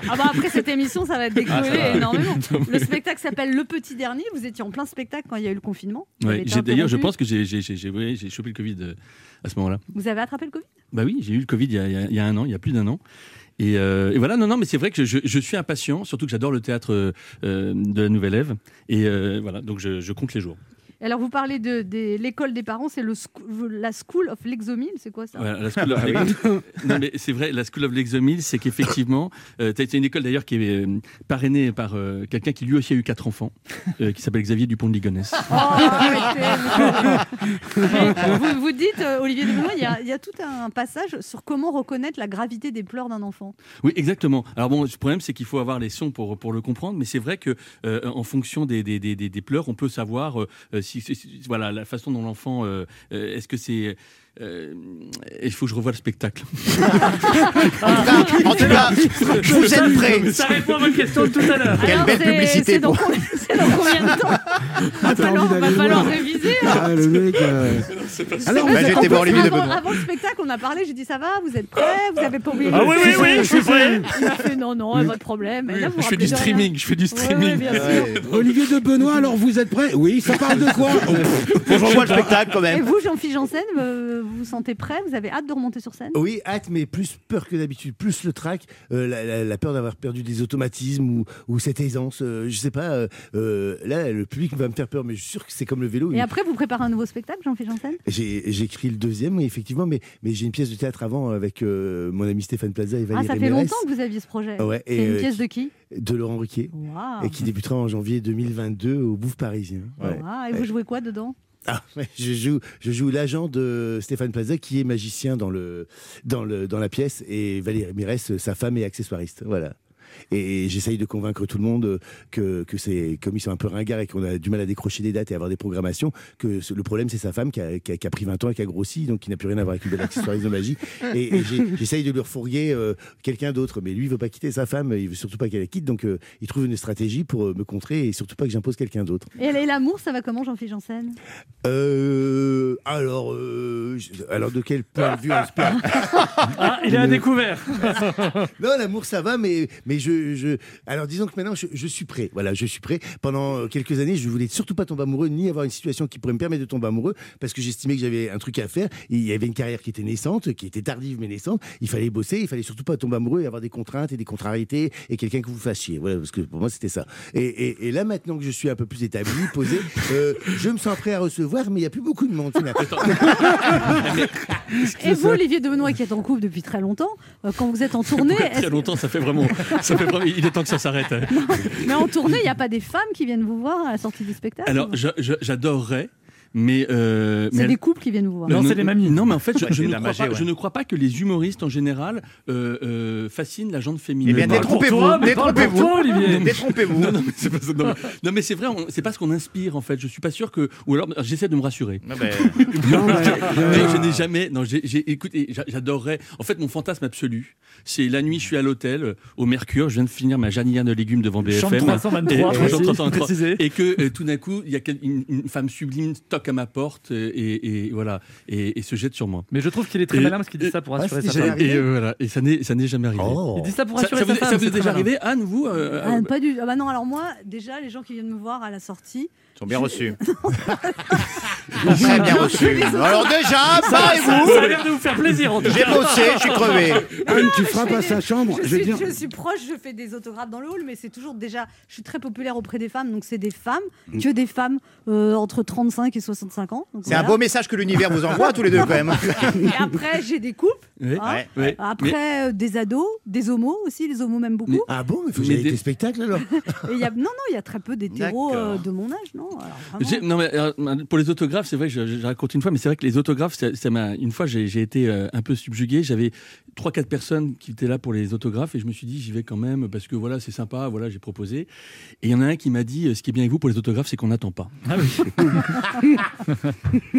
Ah bah après cette émission, ça va décoller Ah, ça énormément. Non, mais- Le spectacle s'appelle Le Petit Dernier. Vous étiez en plein spectacle quand il y a eu le confinement. Ouais, D'ailleurs, je pense que j'ai j'ai chopé le Covid euh, à ce moment-là. Vous avez attrapé le Covid? Bah oui, j'ai eu le Covid il y a, il y un an, il y a plus d'un an. Et, euh, et voilà, non, non, mais c'est vrai que je, je suis impatient, surtout que j'adore le théâtre euh, euh, de la Nouvelle Ève. Et euh, voilà, donc je, je compte les jours. Alors vous parlez de, l'école des parents, c'est la School of l'Exomile, c'est quoi ça? Voilà, la School of Ah oui. non, mais c'est vrai, la School of l'Exomile, c'est qu'effectivement, tu as été une école d'ailleurs qui est euh, parrainée par euh, quelqu'un qui lui aussi a eu quatre enfants, euh, qui s'appelle Xavier Dupont de Ligonnès. Oh, vous, vous dites, euh, Olivier de il y, a, il y a tout un passage sur comment reconnaître la gravité des pleurs d'un enfant. Oui, exactement. Alors bon, le problème, c'est qu'il faut avoir les sons pour, pour le comprendre, mais c'est vrai que euh, en fonction des, des, des, des- des pleurs, on peut savoir euh, si, voilà, la façon dont l'enfant. euh, euh, Est-ce que c'est. Euh, il faut que je revoie le spectacle. En tout cas, vous êtes prêts. Ça répond à votre question de tout à l'heure. Quelle Alors, belle publicité C'est dans, pour- combien- c'est dans combien de temps? Va falloir, va falloir réviser. hein. Ah, le mec. euh, Alors, Bah, j'étais voir Olivier de avant, Benoît. avant le spectacle, on a parlé, j'ai dit ça va, vous êtes prêts, vous avez pas oublié Ah oui, oui, oui, je suis prêt. Il m'a fait non, non, pas de problème. Et là, vous je fais du streaming, je fais du streaming. Olivier de Benoît, alors vous êtes prêts? Oui, ça parle de quoi? Que j'envoie le spectacle quand Et même. vous, Jean-Philippe Janssen, euh, vous vous sentez prêt Vous avez hâte de remonter sur scène? Oui, hâte, mais plus peur que d'habitude, plus le trac, euh, la, la- la peur d'avoir perdu des automatismes ou, ou cette aisance. euh, je sais pas, euh, euh, là, le public va me faire peur, mais je suis sûr que c'est comme le vélo. Et il- après, vous préparez un nouveau spectacle, Jean-Philippe Janssen? Écrit le deuxième, oui, effectivement, mais, mais j'ai une pièce de théâtre avant avec mon ami Stéphane Plaza et Ah, Valérie ça fait Mérès, longtemps que vous aviez ce projet. Ouais, c'est une pièce de qui de Laurent Ruquier, et qui débutera en janvier 2022 au Bouffe Parisien. Ouais. Ah, et vous jouez quoi dedans? Ah, je joue, je joue l'agent de Stéphane Plaza qui est magicien dans, le, dans, le, dans la pièce et Valérie Mérès, sa femme est accessoiriste. Voilà. Et j'essaye de convaincre tout le monde que, que c'est, comme ils sont un peu ringards et qu'on a du mal à décrocher des dates et avoir des programmations, que le problème c'est sa femme qui a, qui a- qui a pris 20 ans et qui a grossi, donc qui n'a plus rien à voir avec une belle accessoiriste de magie. Et, j'essaye de lui refourguer euh, quelqu'un d'autre, mais lui il veut pas quitter sa femme, il veut surtout pas qu'elle la quitte, donc euh, il trouve une stratégie pour euh, me contrer et surtout pas que j'impose quelqu'un d'autre. Et l'amour, ça va comment, Jean-Philippe Janssen? Euh, alors, euh, alors de quel point de vue on se parle Ah, il est à découvert. Non, l'amour ça va, mais mais je, je alors disons que maintenant je, je suis prêt. Voilà, je suis prêt. Pendant quelques années, je voulais surtout pas tomber amoureux ni avoir une situation qui pourrait me permettre de tomber amoureux parce que j'estimais que j'avais un truc à faire. Il y avait une carrière qui était naissante, qui était tardive mais naissante. Il fallait bosser, il fallait surtout pas tomber amoureux et avoir des contraintes et des contrariétés et quelqu'un que vous fassiez. Voilà, parce que pour moi c'était ça. Et, et, et là maintenant que je suis un peu plus établi, posé, euh, je me sens prêt à recevoir, mais il y a plus beaucoup de monde. Et vous, Olivier de Benoît, qui est en couple depuis très longtemps, euh, quand vous êtes en tournée, très longtemps, ça fait vraiment, ça fait vraiment. Il est temps que ça s'arrête. hein. mais en tournée, il n'y a pas des femmes qui viennent vous voir à la sortie du spectacle Alors, j'adorerais, mais. euh, C'est mais des couples qui viennent vous voir. Euh, Non, mais en fait, je, Ouais, je c'est ne, de la crois magie, pas, ouais. je ne crois pas que les humoristes en général euh, euh, fascinent la gente féminine. Eh bien, détrompez-vous, mais détrompez-vous. Olivier. Détrompez-vous. Non, non, mais c'est non. Non, mais vrai, c'est pas ce qu'on inspire en fait. Je suis pas sûr que. Ou alors, j'essaie de me rassurer. Ah ben, Non, mais, mais euh, je n'ai jamais. Non, j'ai, écoutez, j'adorerais. En fait, mon fantasme absolu, c'est la nuit, je suis à l'hôtel euh, au Mercure, je viens de finir ma janinière de légumes devant BFM. Chambre 323, et, précis, chambre 323, précisé. et que euh, tout d'un coup, il y a une femme sublime toque à ma porte et, et voilà et, et se jette sur moi. Mais je trouve qu'il est très Et- malin parce qu'il dit ça pour assurer sa femme. Et euh, voilà, et ça n'est, ça n'est jamais arrivé. Oh. Il dit ça pour Ça, assurer ça vous, sa femme. ça vous est déjà arrivé, Anne, vous euh, Ah, euh, pas du... ah bah non, alors moi, déjà, les gens qui viennent me voir à la sortie, Ils sont bien reçus. Très bien reçus. Alors déjà, parlez-vous. Ça a l'air de vous faire plaisir en tout J'ai cas. bossé, je suis crevé. Anne, tu frappes à sa chambre. je suis, dire. je suis proche, je fais des autographes dans le hall, mais c'est toujours déjà. Je suis très populaire auprès des femmes, donc c'est des femmes, que des femmes euh, entre 35 et 65 ans. donc C'est un voilà. beau message que l'univers vous envoie à tous les deux quand même. Et après, j'ai des couples. Oui. hein. Ouais. Après, euh, des ados, des homos aussi. Les homos m'aiment beaucoup. Ah bon, mais faut que Mais j'aille des- avec les spectacles alors. Et il y a, non, non, il y a très peu d'hétéros D'accord. euh, de mon âge, non Alors, vraiment. J'ai- non mais euh, pour les autographes autographes, c'est vrai je, je raconte une fois, mais c'est vrai que les autographes, ça, ça m'a. Une fois, j'ai j'ai été euh, un peu subjugué. J'avais trois, quatre personnes qui étaient là pour les autographes, et je me suis dit, j'y vais quand même parce que voilà, c'est sympa. Voilà, j'ai proposé. Et il y en a un qui m'a dit, euh, ce qui est bien avec vous pour les autographes, c'est qu'on n'attend pas. Ah oui.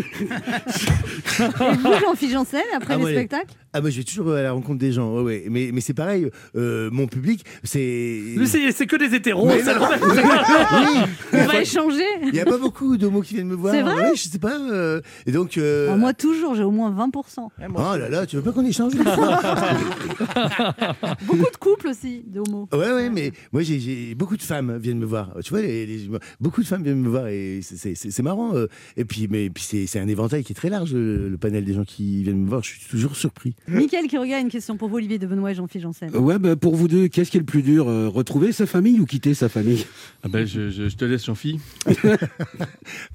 Et vous, Jean-Philippe Janssen, après Ah les ouais. spectacles Ah moi je vais toujours à la rencontre des gens, ouais, ouais. mais mais c'est pareil, euh, mon public c'est. Mais c'est c'est que des hétéros. Mais ça non. le- Oui. On va échanger. Il n'y a pas beaucoup d'homos qui viennent me voir. C'est vrai Ouais, Je sais pas. euh, et donc. euh, Moi, toujours, j'ai au moins 20%. Oh là là, tu veux pas qu'on échange Beaucoup de couples aussi, de homo. Ouais, ouais, mais moi j'ai- j'ai beaucoup de femmes viennent me voir. Tu vois, les- les- beaucoup de femmes viennent me voir et c'est- c'est c'est- c'est marrant. euh. Et puis, mais puis c'est c'est un éventail qui est très large, le, le panel des gens qui viennent me voir. Je suis toujours surpris. Mickaël qui regarde une question pour vous, Olivier de Benoît et Jean-Philippe Janssen. Ouais, bah, pour vous deux, qu'est-ce qui est le plus dur euh, Retrouver sa famille ou quitter sa famille? Ah ben, je, je- je te laisse, Jean-Phi.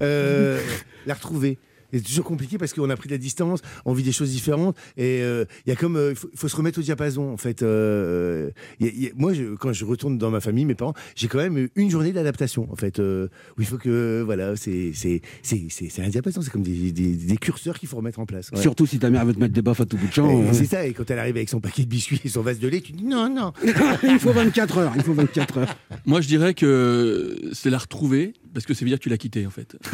Euh, la retrouver. C'est toujours compliqué parce qu'on a pris de la distance, on vit des choses différentes et euh, il y a comme euh, il faut, faut se remettre au diapason en fait. Euh, il y a- il y a- moi, je, quand je retourne dans ma famille, mes parents, j'ai quand même une journée d'adaptation en fait euh, où il faut que voilà, c'est c'est c'est c'est c'est un diapason, c'est comme des, des, des curseurs qu'il faut remettre en place. Ouais. Surtout si ta mère veut te mettre des baffes à tout bout de champ. Hein. C'est ça, et quand elle arrive avec son paquet de biscuits et son vase de lait, tu dis non, non. il faut 24 heures. Il faut 24 heures. Moi, je dirais que c'est la retrouver parce que ça veut dire que tu l'as quitté en fait.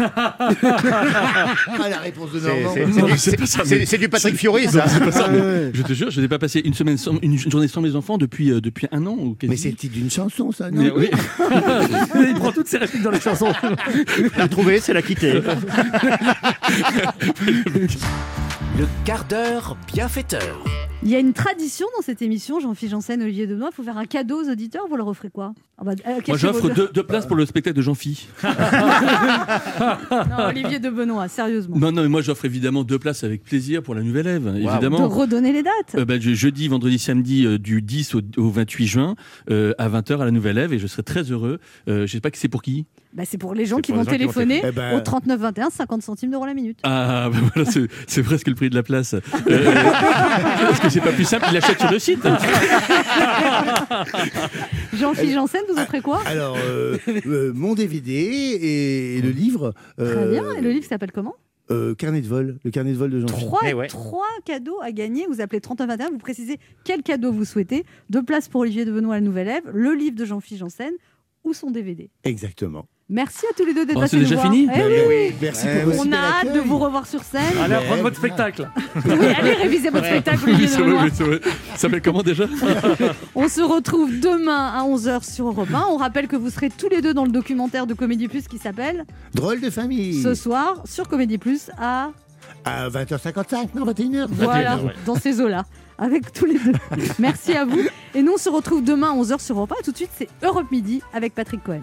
Ah, la réponse de C'est- Normand. c'est- Non, c'est- c'est pas ça, c'est- mais- c'est du Patrick Fiori, ça. Non, c'est pas ça, mais Ah ouais. Je te jure, je n'ai pas passé une semaine sans, une journée sans mes enfants depuis, euh, depuis un an ou. Mais c'est le titre d'une chanson, ça, non Mais oui. Il prend toutes ses répliques dans les chansons. La retrouver, c'est la quitter. Le quart d'heure bienfaiteur. Il y a une tradition dans cette émission, Jean-Philippe Janssen, Olivier de Benoît. Il faut faire un cadeau aux auditeurs. Vous leur offrez quoi? Ah bah, euh, Moi, j'offre deux, deux places pour le spectacle de Jean-Phi. Non, Olivier de Benoît, sérieusement. Non, non, mais moi, j'offre évidemment deux places avec plaisir pour la Nouvelle Ève, De évidemment. redonner les dates. Euh, bah, je- jeudi, vendredi, samedi, euh, du 10 au, au 28 juin, euh, à 20h à la Nouvelle Ève, et je serai très heureux. Euh, je sais pas que c'est pour qui. Bah, c'est pour les gens qui vont qui téléphoner télé- Eh ben- au 39 21, 50 centimes d'euros la minute. Ah, bah voilà, c'est- presque le prix de la place. Euh, Est-ce que c'est pas plus simple Il l'achète sur le site. Jean-Philippe Janssen, vous offrez quoi? Alors, euh, euh, mon DVD et, le livre. Très euh, bien. Et le livre s'appelle comment? euh, Carnet de vol, le carnet de vol de jean trois, Eh ouais. trois cadeaux à gagner. Vous appelez 3921, vous précisez quel cadeau vous souhaitez. Deux places pour Olivier de Benoît à la Nouvelle Ève, le livre de Jean-Philippe Janssen ou son DVD. Exactement. Merci à tous les deux d'être passés c'est nous déjà voir. fini Eh oui, oui. Merci Ouais, pour On a hâte de vous revoir sur scène. Allez, reprendre votre spectacle. Oui, allez réviser votre spectacle, Oui, c'est vrai, c'est vrai. Ça s'appelle comment déjà On se retrouve demain à 11h sur Europe 1. On rappelle que vous serez tous les deux dans le documentaire de Comédie Plus qui s'appelle Drôle de famille. ce soir sur Comédie Plus à À 20h55, non, 21h. voilà dans ces eaux-là avec tous les deux. Merci à vous et nous on se retrouve demain à 11h sur Europe 1. Tout de suite c'est Europe Midi avec Patrick Cohen.